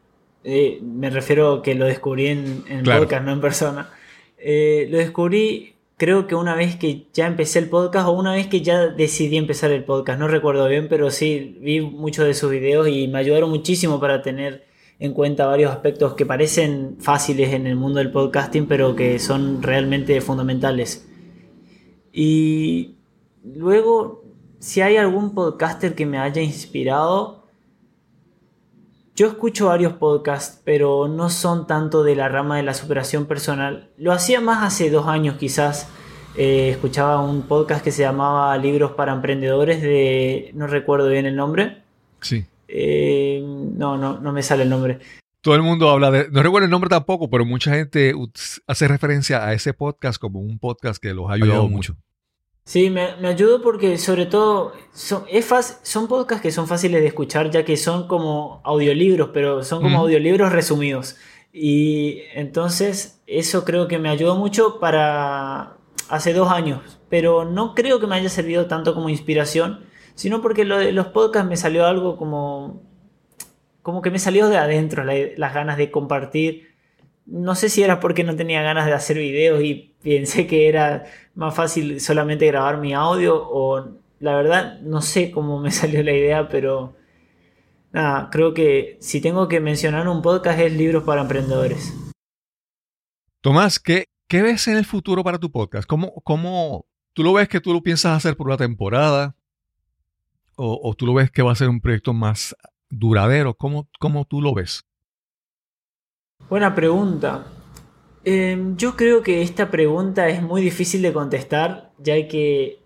Speaker 1: eh, me refiero que lo descubrí en, en podcast, no en persona. Eh, lo descubrí creo que una vez que ya empecé el podcast o una vez que ya decidí empezar el podcast, no recuerdo bien, pero sí vi muchos de sus videos y me ayudaron muchísimo para tener en cuenta varios aspectos que parecen fáciles en el mundo del podcasting, pero que son realmente fundamentales. Y luego, si hay algún podcaster que me haya inspirado, yo escucho varios podcasts, pero no son tanto de la rama de la superación personal. Lo hacía más hace dos años quizás. Eh, escuchaba un podcast que se llamaba Libros para Emprendedores de... no recuerdo bien el nombre.
Speaker 2: Sí.
Speaker 1: Eh, no, no, no me sale el nombre.
Speaker 2: todo el mundo habla de, no recuerdo el nombre tampoco, pero mucha gente hace referencia a ese podcast como un podcast que los ha ayudado mucho.
Speaker 1: Sí, me, me ayudó porque sobre todo son, es son podcasts que son fáciles de escuchar ya que son como audiolibros, pero son como audiolibros resumidos. Y entonces eso creo que me ayudó mucho para hace dos años, pero no creo que me haya servido tanto como inspiración, sino porque lo de los podcasts me salió algo como, como que me salió de adentro, las ganas de compartir no sé si era porque no tenía ganas de hacer videos y pensé que era más fácil solamente grabar mi audio o la verdad no sé cómo me salió la idea, pero nada, creo que si tengo que mencionar un podcast es Libros para Emprendedores.
Speaker 2: Tomás, ¿qué, qué ves en el futuro para tu podcast? ¿Cómo, cómo tú lo ves que tú lo piensas hacer por una temporada? ¿O, o tú lo ves que va a ser un proyecto más duradero? ¿Cómo, cómo tú lo ves?
Speaker 1: Buena pregunta. Em, yo creo que esta pregunta es muy difícil de contestar, ya que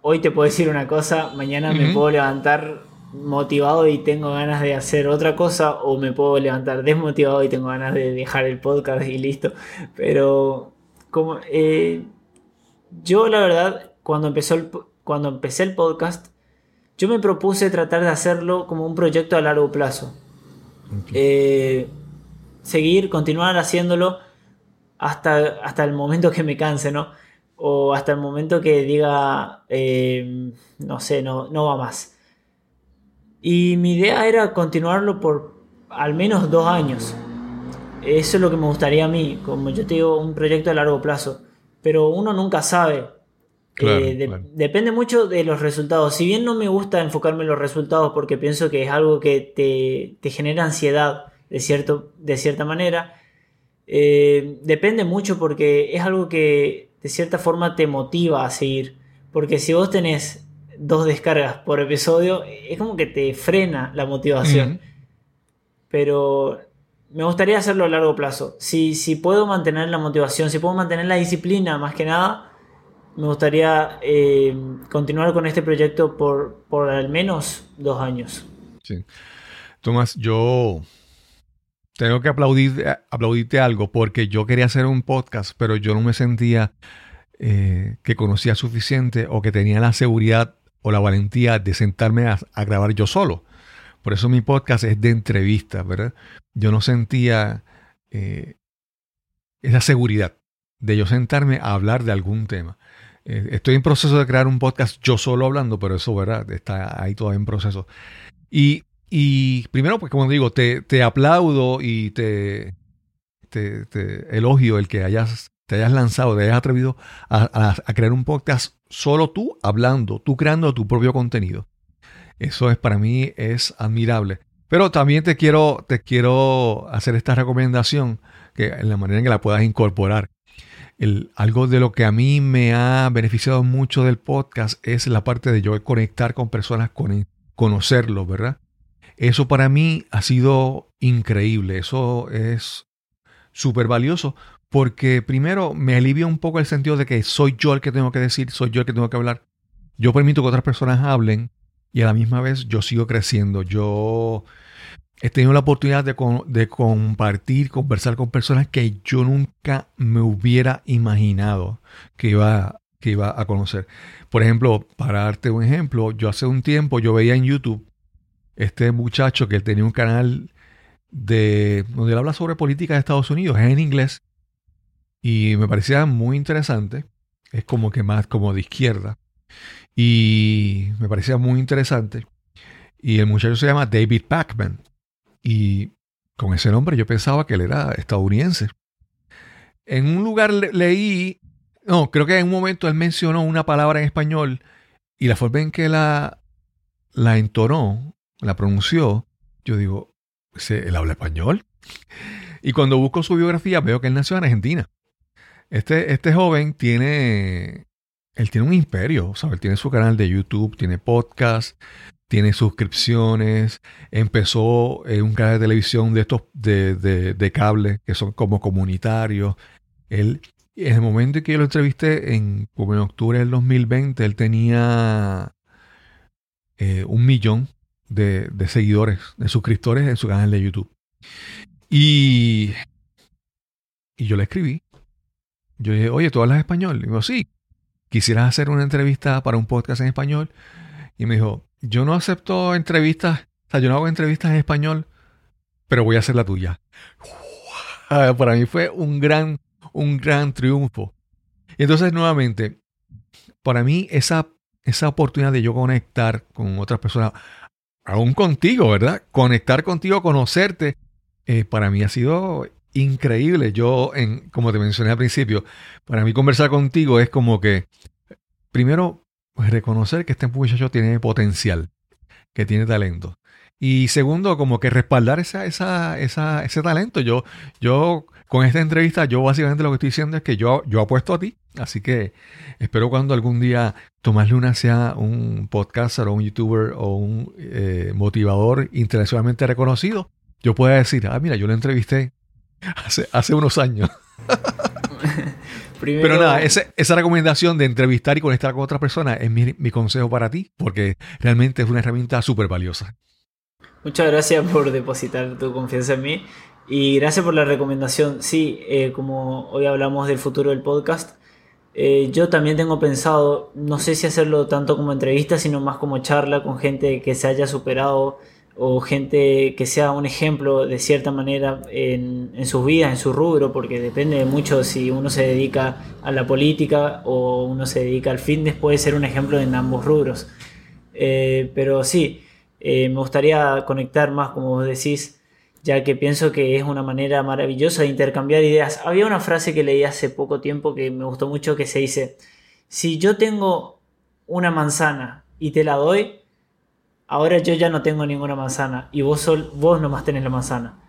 Speaker 1: hoy te puedo decir una cosa, mañana me puedo levantar motivado y tengo ganas de hacer otra cosa, o me puedo levantar desmotivado y tengo ganas de dejar el podcast y listo. Pero como eh, yo la verdad, cuando empezó el, cuando empecé el podcast, yo me propuse tratar de hacerlo como un proyecto a largo plazo. Eh, seguir, continuar haciéndolo hasta, hasta el momento que me canse, ¿no? O hasta el momento que diga, eh, no sé, no, no va más. Y mi idea era continuarlo por al menos dos años. Eso es lo que me gustaría a mí, como yo te digo, un proyecto a largo plazo. Pero uno nunca sabe. Eh, depende mucho de los resultados. Si bien no me gusta enfocarme en los resultados porque pienso que es algo que te, te genera ansiedad de, cierto, de cierta manera. Eh, depende mucho porque es algo que de cierta forma te motiva a seguir. Porque si vos tenés dos descargas por episodio, es como que te frena la motivación. Pero me gustaría hacerlo a largo plazo. Si, si puedo mantener la motivación, si puedo mantener la disciplina más que nada, me gustaría eh, continuar con este proyecto por, por al menos dos años.
Speaker 2: Sí. Tomás, yo tengo que aplaudir, eh, aplaudirte algo porque yo quería hacer un podcast, pero yo no me sentía eh, que conocía suficiente o que tenía la seguridad o la valentía de sentarme a, grabar yo solo. Por eso mi podcast es de entrevistas, ¿verdad? Yo no sentía eh, esa seguridad de yo sentarme a hablar de algún tema. estoy en proceso de crear un podcast yo solo hablando, pero eso, ¿verdad? Está ahí todo en proceso. Y y primero, pues como digo, te, te aplaudo y te, te, elogio el que hayas, te hayas lanzado, te hayas atrevido a, crear un podcast solo tú hablando, tú creando tu propio contenido. Eso es para mí es admirable. Pero también te quiero, te quiero hacer esta recomendación que en la manera en que la puedas incorporar. Algo de lo que a mí me ha beneficiado mucho del podcast es la parte de yo conectar con personas, con, conocerlos, ¿verdad? Eso para mí ha sido increíble, eso es súper valioso porque primero me alivia un poco el sentido de que soy yo el que tengo que decir, soy yo el que tengo que hablar. Yo permito que otras personas hablen y a la misma vez yo sigo creciendo. Yo he tenido la oportunidad de, de compartir, conversar con personas que yo nunca me hubiera imaginado que iba, que iba a conocer. Por ejemplo, para darte un ejemplo, yo hace un tiempo yo veía en YouTube este muchacho que tenía un canal de donde él habla sobre política de Estados Unidos, es en inglés, y me parecía muy interesante, es como que más como de izquierda, y me parecía muy interesante, y el muchacho se llama David Pacman, y con ese nombre yo pensaba que él era estadounidense. En un lugar leí, no, creo que en un momento él mencionó una palabra en español, y la forma en que la, la entonó la pronunció, yo digo, ¿él habla español? Y cuando busco su biografía veo que él nació en Argentina. Este, este joven tiene, él tiene un imperio, ¿sabes? Él tiene su canal de YouTube, tiene podcast, tiene suscripciones, empezó en un canal de televisión de estos de, de, cable que son como comunitarios. Él, en el momento en que yo lo entrevisté, en octubre del 2020, él tenía eh, un millón de, seguidores, de suscriptores en su canal de YouTube. Y, y yo le escribí. Yo dije, oye, ¿tú hablas español? Y me dijo, sí. ¿Quisieras hacer una entrevista para un podcast en español? Y me dijo, yo no acepto entrevistas, o sea, yo no hago entrevistas en español, pero voy a hacer la tuya. Para mí fue un gran, un gran triunfo. Y entonces, nuevamente, para mí esa, esa oportunidad de yo conectar con otras personas, aún contigo, ¿verdad? Conectar contigo, conocerte, eh, para mí ha sido increíble. Yo, en, como te mencioné al principio, para mí conversar contigo es como que, primero, reconocer que este muchacho tiene potencial, que tiene talento. Y segundo, como que respaldar esa, esa, esa, ese talento. Yo, yo, con esta entrevista, yo básicamente lo que estoy diciendo es que yo, yo apuesto a ti. Así que espero cuando algún día Tomás Luna sea un podcaster o un youtuber o un eh, motivador internacionalmente reconocido, yo pueda decir, ah, mira, yo lo entrevisté hace, hace unos años. Pero nada, esa recomendación de entrevistar y conectar con otras personas es mi, mi consejo para ti, porque realmente es una herramienta súper valiosa.
Speaker 1: Muchas gracias por depositar tu confianza en mí y gracias por la recomendación. Sí, eh, como hoy hablamos del futuro del podcast, eh, yo también tengo pensado, no sé si hacerlo tanto como entrevista, sino más como charla con gente que se haya superado o gente que sea un ejemplo de cierta manera en, sus vidas, en su rubro, porque depende mucho si uno se dedica a la política o uno se dedica al fitness, puede ser un ejemplo en ambos rubros. Eh, pero sí, eh, me gustaría conectar más, como vos decís, ya que pienso que es una manera maravillosa de intercambiar ideas. Había una frase que leí hace poco tiempo que me gustó mucho que se dice, si yo tengo una manzana y te la doy, ahora yo ya no tengo ninguna manzana y vos, sol, vos nomás tenés la manzana.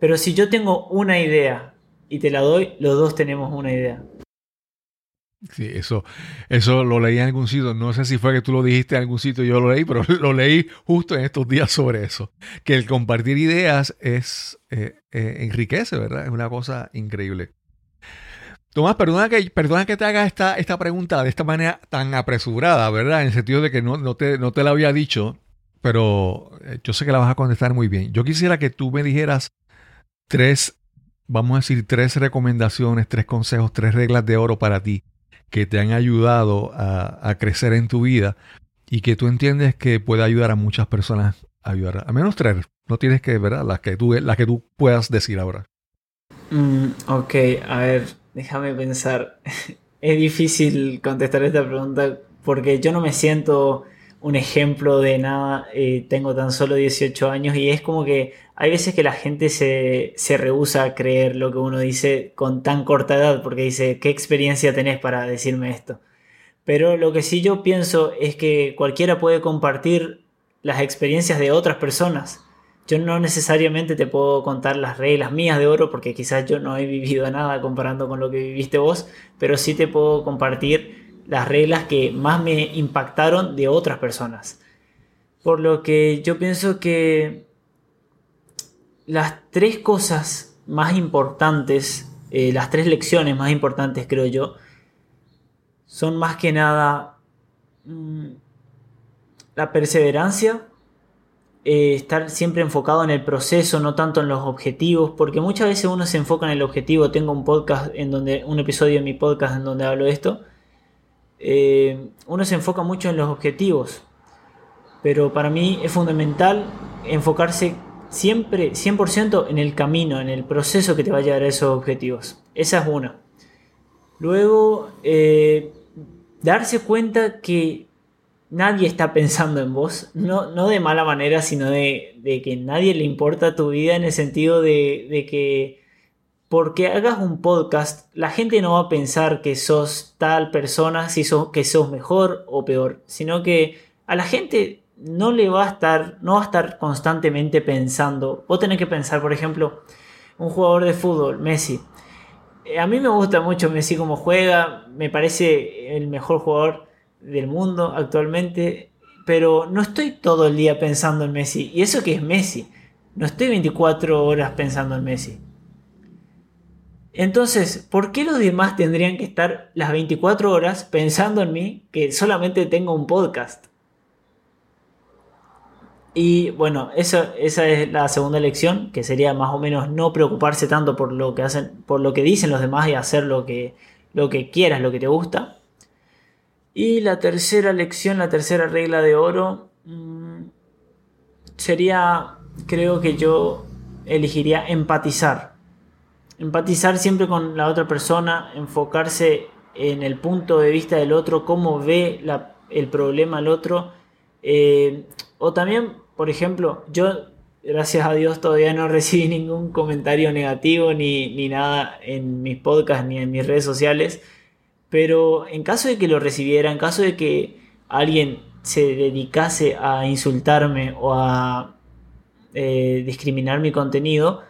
Speaker 1: Pero si yo tengo una idea y te la doy, los dos tenemos una idea.
Speaker 2: Sí, eso, eso lo leí en algún sitio. No sé si fue que tú lo dijiste en algún sitio, yo lo leí, pero lo leí justo en estos días sobre eso. Que el compartir ideas es eh, eh, enriquece, ¿verdad? Es una cosa increíble. Tomás, perdona que, perdona que te haga esta, esta pregunta de esta manera tan apresurada, ¿verdad? En el sentido de que no, no, te, no te la había dicho, pero eh, yo sé que la vas a contestar muy bien. Yo quisiera que tú me dijeras tres, vamos a decir, tres recomendaciones, tres consejos, tres reglas de oro para ti que te han ayudado a, crecer en tu vida y que tú entiendes que puede ayudar a muchas personas a ayudar. A menos tres. No tienes que, ¿verdad? Las que tú, las que tú puedas decir ahora.
Speaker 1: Mm, ok, a ver, déjame pensar. es difícil contestar esta pregunta porque yo no me siento un ejemplo de nada. Eh, tengo tan solo 18 años y es como que hay veces que la gente se, se rehúsa a creer lo que uno dice con tan corta edad, porque dice, ¿qué experiencia tenés para decirme esto? Pero lo que sí yo pienso es que cualquiera puede compartir las experiencias de otras personas. Yo no necesariamente te puedo contar las reglas mías de oro porque quizás yo no he vivido nada comparando con lo que viviste vos, pero sí te puedo compartir las reglas que más me impactaron de otras personas. Por lo que yo pienso que las tres cosas más importantes, eh, las tres lecciones más importantes creo yo, son más que nada mm, la perseverancia, eh, estar siempre enfocado en el proceso, no tanto en los objetivos, porque muchas veces uno se enfoca en el objetivo. Tengo un podcast en donde, un episodio de mi podcast en donde hablo de esto. Eh, uno se enfoca mucho en los objetivos, pero para mí es fundamental enfocarse siempre 100% en el camino, en el proceso que te va a llevar a esos objetivos. Esa es una. Luego, eh, darse cuenta que nadie está pensando en vos, no, no de mala manera, sino de, que nadie le importa tu vida en el sentido de, de que porque hagas un podcast, la gente no va a pensar que sos tal persona, si sos, que sos mejor o peor, sino que a la gente no le va a estar, no va a estar constantemente pensando. Vos tenés que pensar, por ejemplo, un jugador de fútbol, Messi. Eh, a mí me gusta mucho Messi como juega, me parece el mejor jugador del mundo actualmente, pero no estoy todo el día pensando en Messi. Y eso que es Messi, no estoy 24 horas pensando en Messi. Entonces, ¿por qué los demás tendrían que estar las 24 horas pensando en mí que solamente tengo un podcast? Y bueno, esa, es la segunda lección, que sería más o menos no preocuparse tanto por lo que hacen, por lo que dicen los demás y hacer lo que, lo que quieras, lo que te gusta. Y la tercera lección, la tercera regla de oro, mm, sería, creo que yo elegiría empatizar. Empatizar siempre con la otra persona, enfocarse en el punto de vista del otro, cómo ve el problema el otro. Eh, o también, por ejemplo, yo, gracias a Dios, todavía no recibí ningún comentario negativo ni, ni nada en mis podcasts ni en mis redes sociales. Pero en caso de que lo recibiera, en caso de que alguien se dedicase a insultarme o a eh, discriminar mi contenido,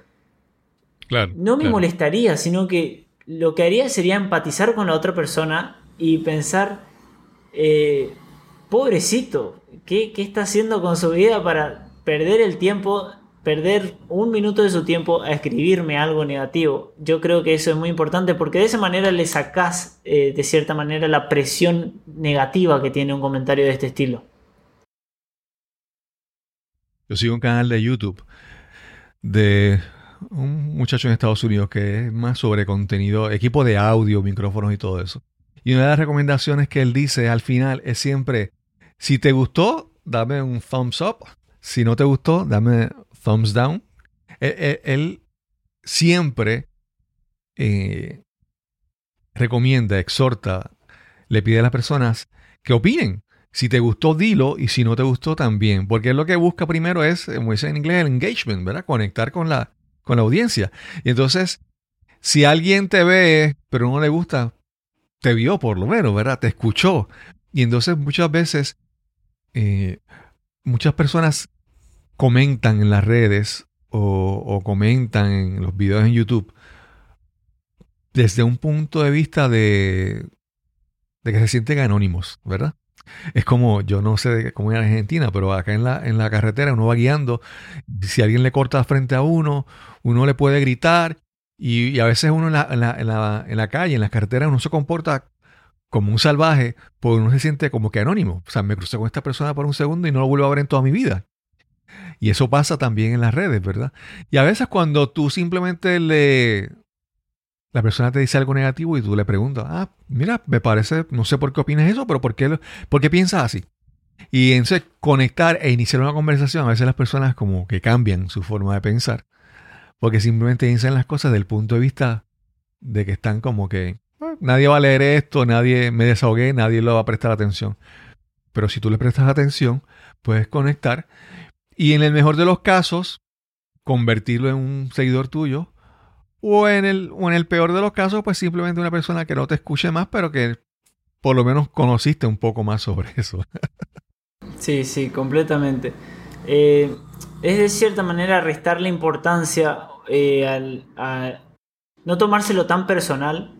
Speaker 1: no me molestaría, sino que lo que haría sería empatizar con la otra persona y pensar, eh, pobrecito, ¿qué, ¿qué, está haciendo con su vida para perder el tiempo, perder un minuto de su tiempo a escribirme algo negativo? Yo creo que eso es muy importante porque de esa manera le sacás eh, de cierta manera la presión negativa que tiene un comentario de este estilo.
Speaker 2: Yo sigo un canal de YouTube de un muchacho en Estados Unidos que es más sobre contenido, equipo de audio, micrófonos y todo eso. Y una de las recomendaciones que él dice al final es siempre, si te gustó, dame un thumbs up. Si no te gustó, dame thumbs down. Él, siempre eh, recomienda, exhorta, le pide a las personas que opinen. Si te gustó, dilo, y si no te gustó, también. Porque lo que busca primero es, como dice en inglés, el engagement, ¿verdad? Conectar con la, con la audiencia. Y entonces, si alguien te ve, pero no le gusta, te vio por lo menos, ¿verdad? Te escuchó. Y entonces muchas veces, eh, muchas personas comentan en las redes o, comentan en los videos en YouTube desde un punto de vista de, de que se sienten anónimos, ¿verdad? Es como, yo no sé cómo en Argentina, pero acá en la, en la carretera uno va guiando, si alguien le corta frente a uno, uno le puede gritar y, a veces uno en, la, en, la, en la, calle, en las carreteras, uno se comporta como un salvaje porque uno se siente como que anónimo. O sea, me crucé con esta persona por un segundo y no lo vuelvo a ver en toda mi vida. Y eso pasa también en las redes, ¿verdad? Y a veces cuando tú simplemente le... La persona te dice algo negativo y tú le preguntas, ah, mira, me parece, no sé por qué opinas eso, pero ¿por qué, por qué piensas así? Y entonces conectar e iniciar una conversación, a veces las personas como que cambian su forma de pensar porque simplemente dicen las cosas del punto de vista de que están como que nadie va a leer esto, nadie me desahogué, nadie lo va a prestar atención. Pero si tú le prestas atención, puedes conectar y en el mejor de los casos, convertirlo en un seguidor tuyo. O en, el, o en el peor de los casos, pues simplemente una persona que no te escuche más, pero que por lo menos conociste un poco más sobre eso.
Speaker 1: sí, sí, completamente. Eh, es de cierta manera restarle importancia eh, al, a no tomárselo tan personal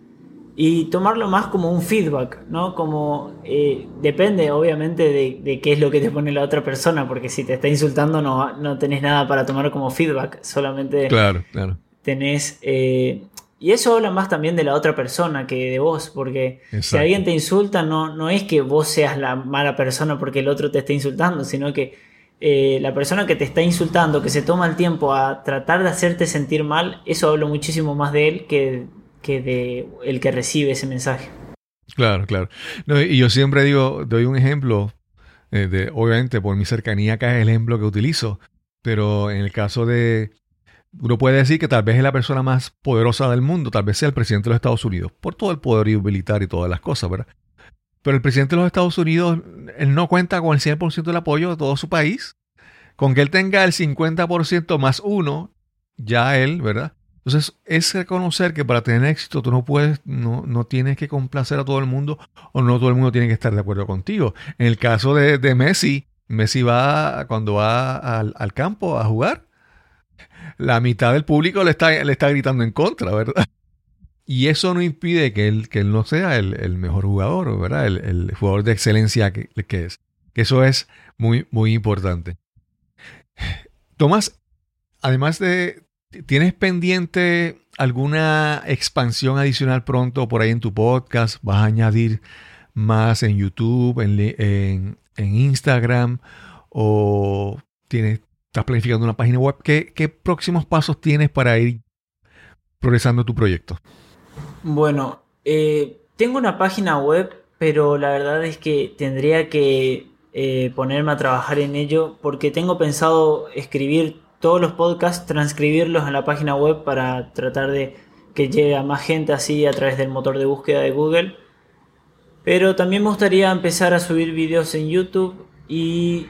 Speaker 1: y tomarlo más como un feedback, ¿no? Como eh, depende obviamente de, qué es lo que te pone la otra persona, porque si te está insultando no, no tenés nada para tomar como feedback, solamente
Speaker 2: claro, claro.
Speaker 1: tenés... Eh, y eso habla más también de la otra persona que de vos, porque si alguien te insulta no, no es que vos seas la mala persona porque el otro te está insultando, sino que eh, la persona que te está insultando, que se toma el tiempo a tratar de hacerte sentir mal, eso habla muchísimo más de él que, que de el que recibe ese mensaje.
Speaker 2: Claro, claro. y yo siempre digo, doy un ejemplo, eh, de, obviamente por mi cercanía acá es el ejemplo que utilizo, pero en el caso de, uno puede decir que tal vez es la persona más poderosa del mundo, tal vez sea el presidente de los Estados Unidos, por todo el poder militar y todas las cosas, ¿verdad? Pero el presidente de los Estados Unidos, él no cuenta con el 100% del apoyo de todo su país. Con que él tenga el 50% más uno, ya él, ¿verdad? Entonces, es reconocer que para tener éxito tú no puedes, no, no tienes que complacer a todo el mundo o no todo el mundo tiene que estar de acuerdo contigo. En el caso de, Messi, Messi va, cuando va al, al, campo a jugar, la mitad del público le está, le está gritando en contra, ¿verdad? Y eso no impide que él, que él no sea el, mejor jugador, ¿verdad? El, jugador de excelencia que, es. Que eso es muy, muy importante. Tomás, además de, ¿tienes pendiente alguna expansión adicional pronto por ahí en tu podcast? ¿Vas a añadir más en YouTube, en, Instagram? ¿O tienes, estás planificando una página web. ¿Qué, qué próximos pasos tienes para ir progresando tu proyecto?
Speaker 1: Bueno, eh, tengo una página web, pero la verdad es que tendría que eh, ponerme a trabajar en ello porque tengo pensado escribir todos los podcasts, transcribirlos en la página web para tratar de que llegue a más gente así a través del motor de búsqueda de Google. Pero también me gustaría empezar a subir videos en YouTube y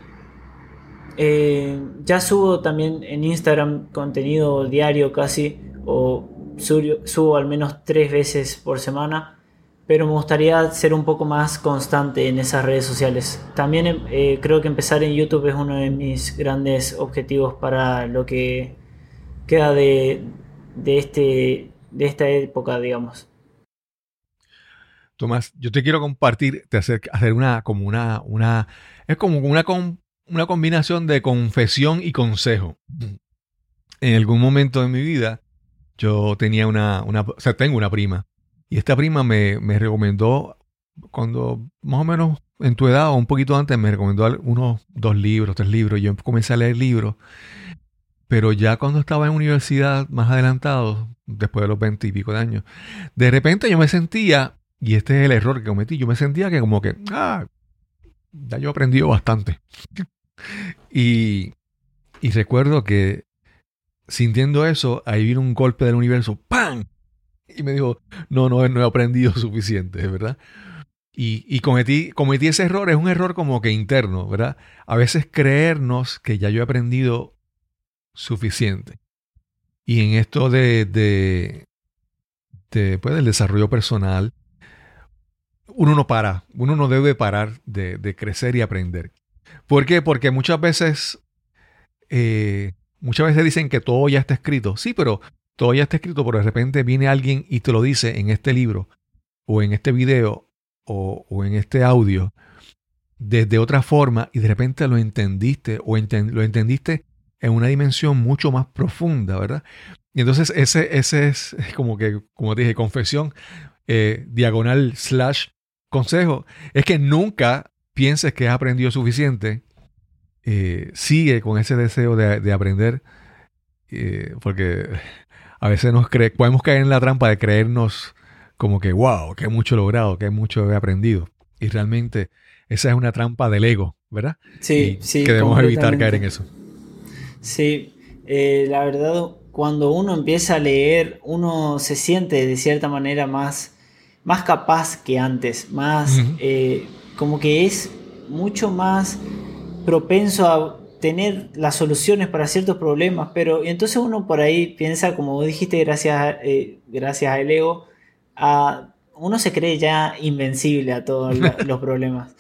Speaker 1: eh, ya subo también en Instagram contenido diario casi o subo, al menos tres veces por semana. Pero me gustaría ser un poco más constante en esas redes sociales. También eh, creo que empezar en YouTube es uno de mis grandes objetivos para lo que queda de, de, este, de esta época, digamos.
Speaker 2: Tomás, yo te quiero compartir, te hacer, hacer una, como una, una, es como una, una combinación de confesión y consejo. En algún momento de mi vida, yo tenía una, una o sea, tengo una prima, y esta prima me, me recomendó, cuando más o menos en tu edad o un poquito antes, me recomendó unos dos libros, tres libros, yo comencé a leer libros, pero ya cuando estaba en universidad más adelantado, después de los veinte y pico de años, de repente yo me sentía y este es el error que cometí. Yo me sentía que como que, ah, ya yo he aprendido bastante. y, y recuerdo que sintiendo eso, ahí vino un golpe del universo, ¡pam! Y me dijo, no, no, no he aprendido suficiente, ¿verdad? Y, cometí, cometí ese error, es un error como que interno, ¿verdad? A veces creernos que ya yo he aprendido suficiente. Y en esto de, de, de pues, del desarrollo personal, uno no para, uno no debe parar de, crecer y aprender. ¿Por qué? Porque muchas veces, eh, muchas veces dicen que todo ya está escrito. Sí, pero todo ya está escrito, pero de repente viene alguien y te lo dice en este libro, o en este video, o, en este audio, desde otra forma, y de repente lo entendiste, o lo entendiste en una dimensión mucho más profunda, ¿verdad? Y entonces ese, ese es como que, como te dije, confesión, eh, diagonal slash consejo es que nunca pienses que has aprendido suficiente. Eh, sigue con ese deseo de, aprender, eh, porque a veces nos cree, podemos caer en la trampa de creernos como que, wow, que he mucho logrado, que mucho he aprendido. Y realmente esa es una trampa del ego, ¿verdad?
Speaker 1: Sí, sí.
Speaker 2: Que debemos evitar caer en eso.
Speaker 1: Sí, eh, la verdad, cuando uno empieza a leer, uno se siente de cierta manera más más capaz que antes, más eh, como que es mucho más propenso a tener las soluciones para ciertos problemas, pero entonces uno por ahí piensa, como dijiste, gracias, eh, gracias al ego, a, uno se cree ya invencible a todos los problemas,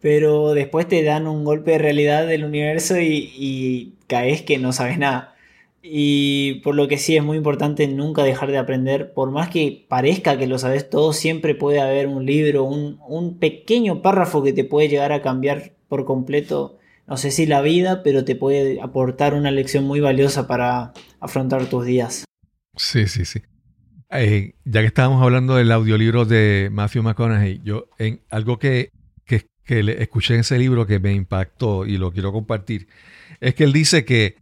Speaker 1: pero después te dan un golpe de realidad del universo y, y caes que no sabes nada. Y por lo que sí es muy importante nunca dejar de aprender, por más que parezca que lo sabes todo, siempre puede haber un libro, un, pequeño párrafo que te puede llegar a cambiar por completo, no sé si la vida, pero te puede aportar una lección muy valiosa para afrontar tus días.
Speaker 2: Sí, sí, sí. Eh, ya que estábamos hablando del audiolibro de Matthew McConaughey, yo en algo que, que, que escuché en ese libro que me impactó y lo quiero compartir, es que él dice que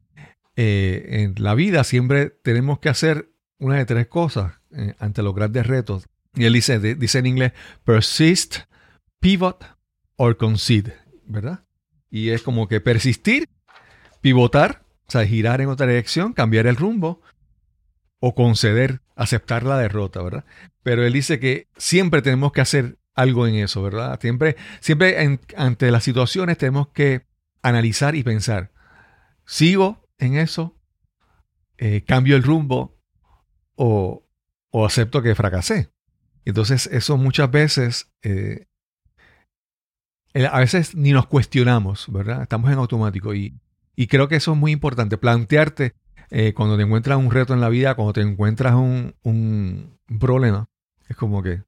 Speaker 2: eh, en la vida siempre tenemos que hacer una de tres cosas eh, ante los grandes retos. Y él dice, dice en inglés, persist, pivot or concede, ¿verdad? Y es como que persistir, pivotar, o sea, girar en otra dirección, cambiar el rumbo, o conceder, aceptar la derrota, ¿verdad? Pero él dice que siempre tenemos que hacer algo en eso, ¿verdad? Siempre, siempre ante las situaciones tenemos que analizar y pensar, ¿sigo en eso, eh, cambio el rumbo o, acepto que fracasé. Entonces eso muchas veces, eh, a veces ni nos cuestionamos, ¿verdad? Estamos en automático y, creo que eso es muy importante, plantearte eh, cuando te encuentras un reto en la vida, cuando te encuentras un, un problema, es como que,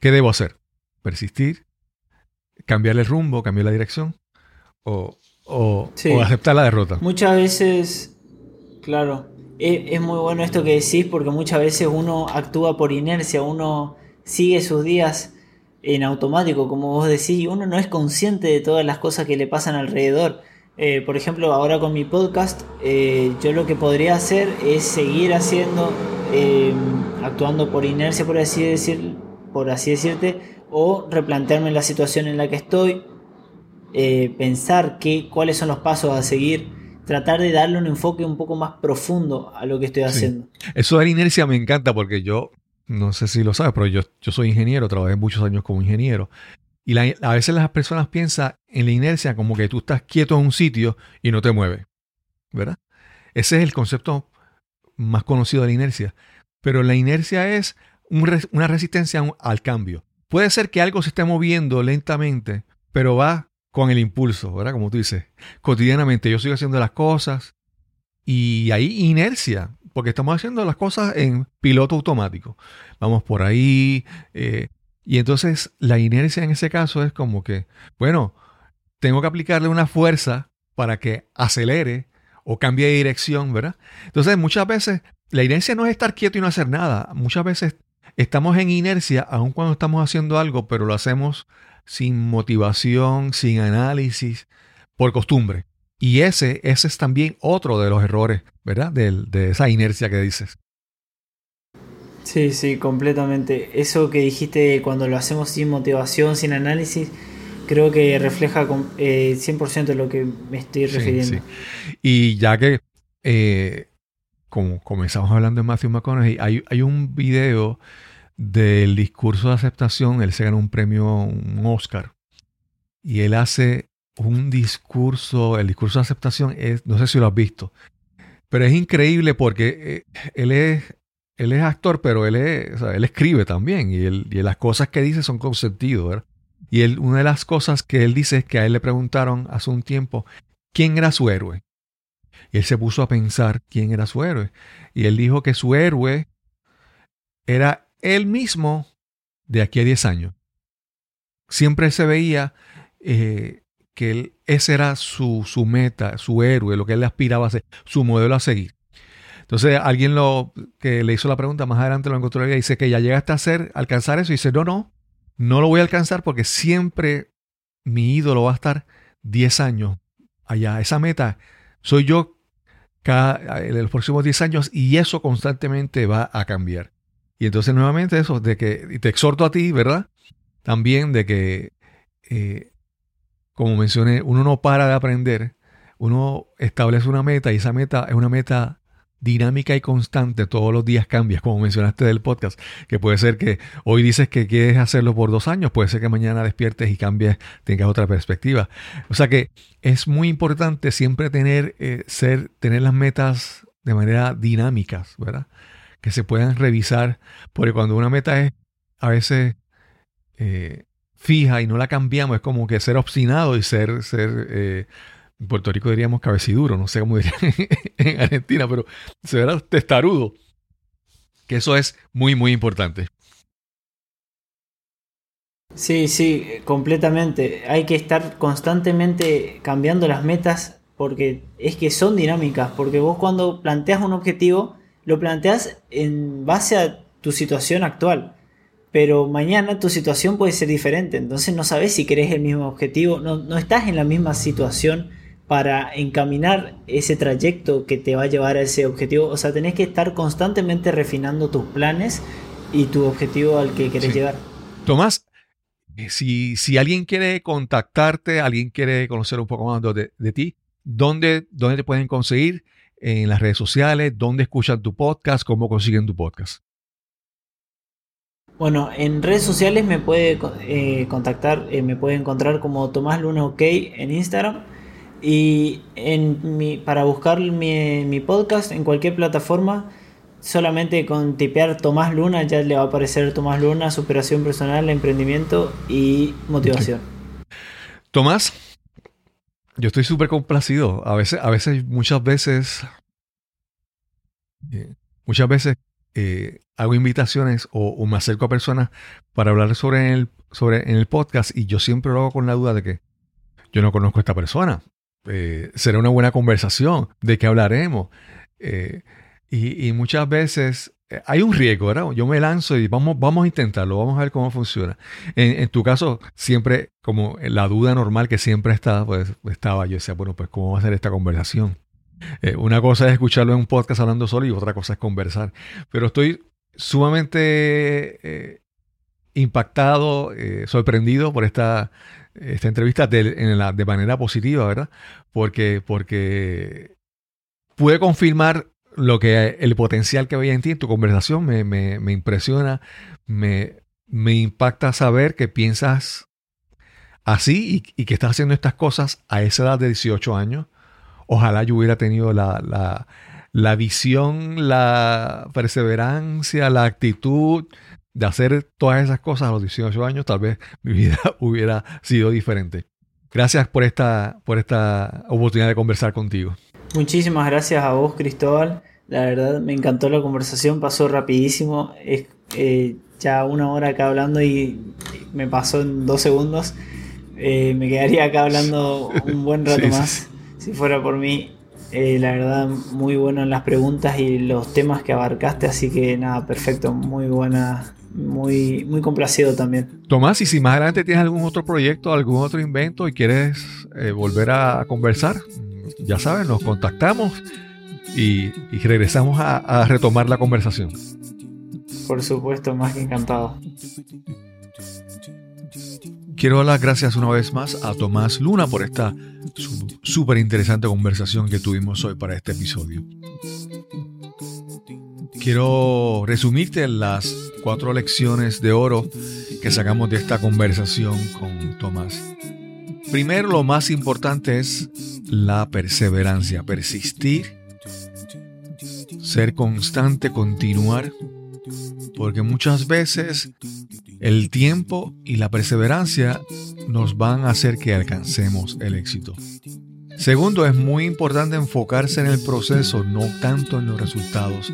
Speaker 2: ¿qué debo hacer? ¿Persistir? ¿Cambiar el rumbo? ¿Cambiar la dirección? ¿O, o, aceptar la derrota.
Speaker 1: Muchas veces, claro, es, muy bueno esto que decís porque muchas veces uno actúa por inercia, uno sigue sus días en automático, como vos decís, uno no es consciente de todas las cosas que le pasan alrededor. Eh, por ejemplo, ahora con mi podcast, eh, yo lo que podría hacer es seguir haciendo, eh, actuando por inercia, por así decir, por así decirte, o replantearme la situación en la que estoy, pensar qué, cuáles son los pasos a seguir, tratar de darle un enfoque un poco más profundo a lo que estoy haciendo.
Speaker 2: Eso de la inercia me encanta porque yo, no sé si lo sabes, pero yo, yo soy ingeniero, trabajé muchos años como ingeniero. Y a veces las personas piensan en la inercia como que tú estás quieto en un sitio y no te mueves. ¿Verdad? Ese es el concepto más conocido de la inercia. Pero la inercia es una resistencia al cambio. Puede ser que algo se esté moviendo lentamente, pero va con el impulso, ¿verdad? Como tú dices, cotidianamente yo sigo haciendo las cosas y hay inercia, porque estamos haciendo las cosas en piloto automático. Vamos por ahí, eh, y entonces la inercia en ese caso es como que, bueno, tengo que aplicarle una fuerza para que acelere o cambie de dirección, ¿verdad? Entonces muchas veces la inercia no es estar quieto y no hacer nada. Muchas veces estamos en inercia aun cuando estamos haciendo algo, pero lo hacemos sin motivación, sin análisis, por costumbre. Y ese, ese es también otro de los errores, ¿verdad? De, de esa inercia que dices.
Speaker 1: Sí, sí, completamente. Eso que dijiste cuando lo hacemos sin motivación, sin análisis, creo que refleja eh, 100% lo que me estoy refiriendo.
Speaker 2: Y ya que, eh, como comenzamos hablando de Matthew McConaughey, hay, hay un video del discurso de aceptación, él se ganó un premio, un Oscar, y él hace un discurso, el discurso de aceptación, es, no sé si lo has visto, pero es increíble porque eh, él es él es actor, pero él, es, él escribe también y, las cosas que dice son con sentido. Y una de las cosas que él dice es que a él le preguntaron hace un tiempo quién era su héroe. Y él se puso a pensar quién era su héroe. Y él dijo que su héroe era él mismo de aquí a 10 años. Siempre se veía eh, que él, ese era su, su meta, su héroe, lo que él aspiraba a ser, su modelo a seguir. Entonces, alguien lo que le hizo la pregunta más adelante lo encontró y dice que ya llegaste a hacer, alcanzar eso. Y dice, no, no, no lo voy a alcanzar porque siempre mi ídolo va a estar 10 años allá. Esa meta soy yo cada, en los próximos 10 años y eso constantemente va a cambiar. Y entonces nuevamente eso, de que te exhorto a ti, ¿verdad? También de que, eh, como mencioné, uno no para de aprender, uno establece una meta y esa meta es una meta dinámica y constante, todos los días cambias, como mencionaste del podcast, que puede ser que hoy dices que quieres hacerlo por dos años, puede ser que mañana despiertes y cambies, tengas otra perspectiva. O sea que es muy importante siempre tener, eh, ser, tener las metas de manera dinámicas, ¿verdad? Que se puedan revisar, porque cuando una meta es a veces eh, fija y no la cambiamos, es como que ser obstinado y ser, ser eh, en Puerto Rico diríamos cabeciduro, no sé cómo dirían en Argentina, pero se verá testarudo. Que eso es muy, muy importante.
Speaker 1: Sí, sí, completamente. Hay que estar constantemente cambiando las metas porque es que son dinámicas, porque vos cuando planteas un objetivo, lo planteas en base a tu situación actual. Pero mañana tu situación puede ser diferente, entonces no sabes si querés el mismo objetivo, no, no estás en la misma situación para encaminar ese trayecto que te va a llevar a ese objetivo. O sea, tenés que estar constantemente refinando tus planes y tu objetivo al que querés llegar.
Speaker 2: Tomás, eh, si, si, alguien quiere contactarte, alguien quiere conocer un poco más de, ti, ¿dónde, ¿dónde, te pueden conseguir? En las redes sociales, ¿dónde escuchan tu podcast? ¿Cómo consiguen tu podcast?
Speaker 1: Bueno, en redes sociales me puede eh, contactar, eh, me puede encontrar como Tomás Luna OK en Instagram y en mi, para buscar mi, mi, podcast en cualquier plataforma, solamente con tipear Tomás Luna ya le va a aparecer Tomás Luna, superación personal, emprendimiento y motivación.
Speaker 2: Tomás, yo estoy súper complacido. A veces, a veces, muchas veces, eh, muchas veces eh, hago invitaciones o, me acerco a personas para hablar sobre el, sobre en el podcast y yo siempre lo hago con la duda de que yo no conozco a esta persona. Eh, será una buena conversación, de qué hablaremos. Eh, y, muchas veces hay un riesgo, ¿verdad? Yo me lanzo y vamos, vamos a intentarlo, vamos a ver cómo funciona. En, tu caso, siempre, como la duda normal que siempre está, pues estaba, yo decía, bueno, pues cómo va a ser esta conversación. Eh, una cosa es escucharlo en un podcast hablando solo y otra cosa es conversar. Pero estoy sumamente eh, impactado, sorprendido por esta, esta entrevista de, manera positiva, ¿verdad? Porque, porque pude confirmar lo que el potencial que veía en ti, en tu conversación, me, impresiona, me, me, impacta saber que piensas así y, que estás haciendo estas cosas a esa edad de 18 años. Ojalá yo hubiera tenido la, la visión, la perseverancia, la actitud de hacer todas esas cosas a los 18 años, tal vez mi vida hubiera sido diferente. Gracias por esta, por esta oportunidad de conversar contigo.
Speaker 1: Muchísimas gracias a vos, Cristóbal. La verdad me encantó la conversación, pasó rapidísimo. Es eh, ya una hora acá hablando y me pasó en dos segundos. Eh, me quedaría acá hablando un buen rato más si fuera por mí. Eh, la verdad, muy bueno en las preguntas y los temas que abarcaste, así que nada, perfecto, muy buena, muy, muy complacido también.
Speaker 2: Tomás, y si más adelante tienes algún otro proyecto, algún otro invento y quieres volver a conversar, ya sabes, nos contactamos y, regresamos a, retomar la conversación.
Speaker 1: Por supuesto, más que encantado.
Speaker 2: Quiero dar las gracias una vez más a Tomás Luna por esta súper interesante conversación que tuvimos hoy para este episodio. Quiero resumirte las cuatro lecciones de oro que sacamos de esta conversación con Tomás. Primero, lo más importante es la perseverancia, persistir, ser constante, continuar, porque muchas veces el tiempo y la perseverancia nos van a hacer que alcancemos el éxito. Segundo, es muy importante enfocarse en el proceso, no tanto en los resultados,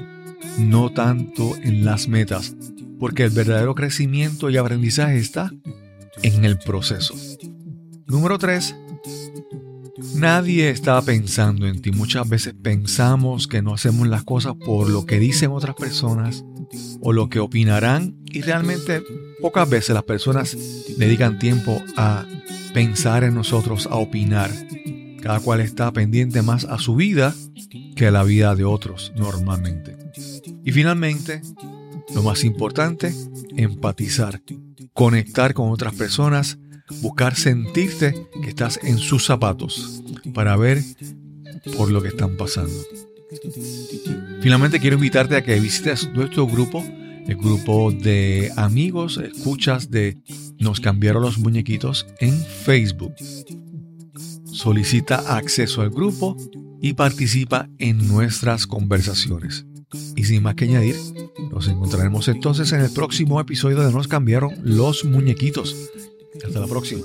Speaker 2: no tanto en las metas, porque el verdadero crecimiento y aprendizaje está en el proceso. Número 3. Nadie está pensando en ti. Muchas veces pensamos que no hacemos las cosas por lo que dicen otras personas o lo que opinarán y realmente pocas veces las personas dedican tiempo a pensar en nosotros, a opinar. Cada cual está pendiente más a su vida que a la vida de otros normalmente. Y finalmente, lo más importante, empatizar, conectar con otras personas buscar sentirte que estás en sus zapatos para ver por lo que están pasando. Finalmente quiero invitarte a que visites nuestro grupo, el grupo de amigos, escuchas de Nos cambiaron los muñequitos en Facebook. Solicita acceso al grupo y participa en nuestras conversaciones. Y sin más que añadir, nos encontraremos entonces en el próximo episodio de Nos cambiaron los muñequitos. Hasta la próxima.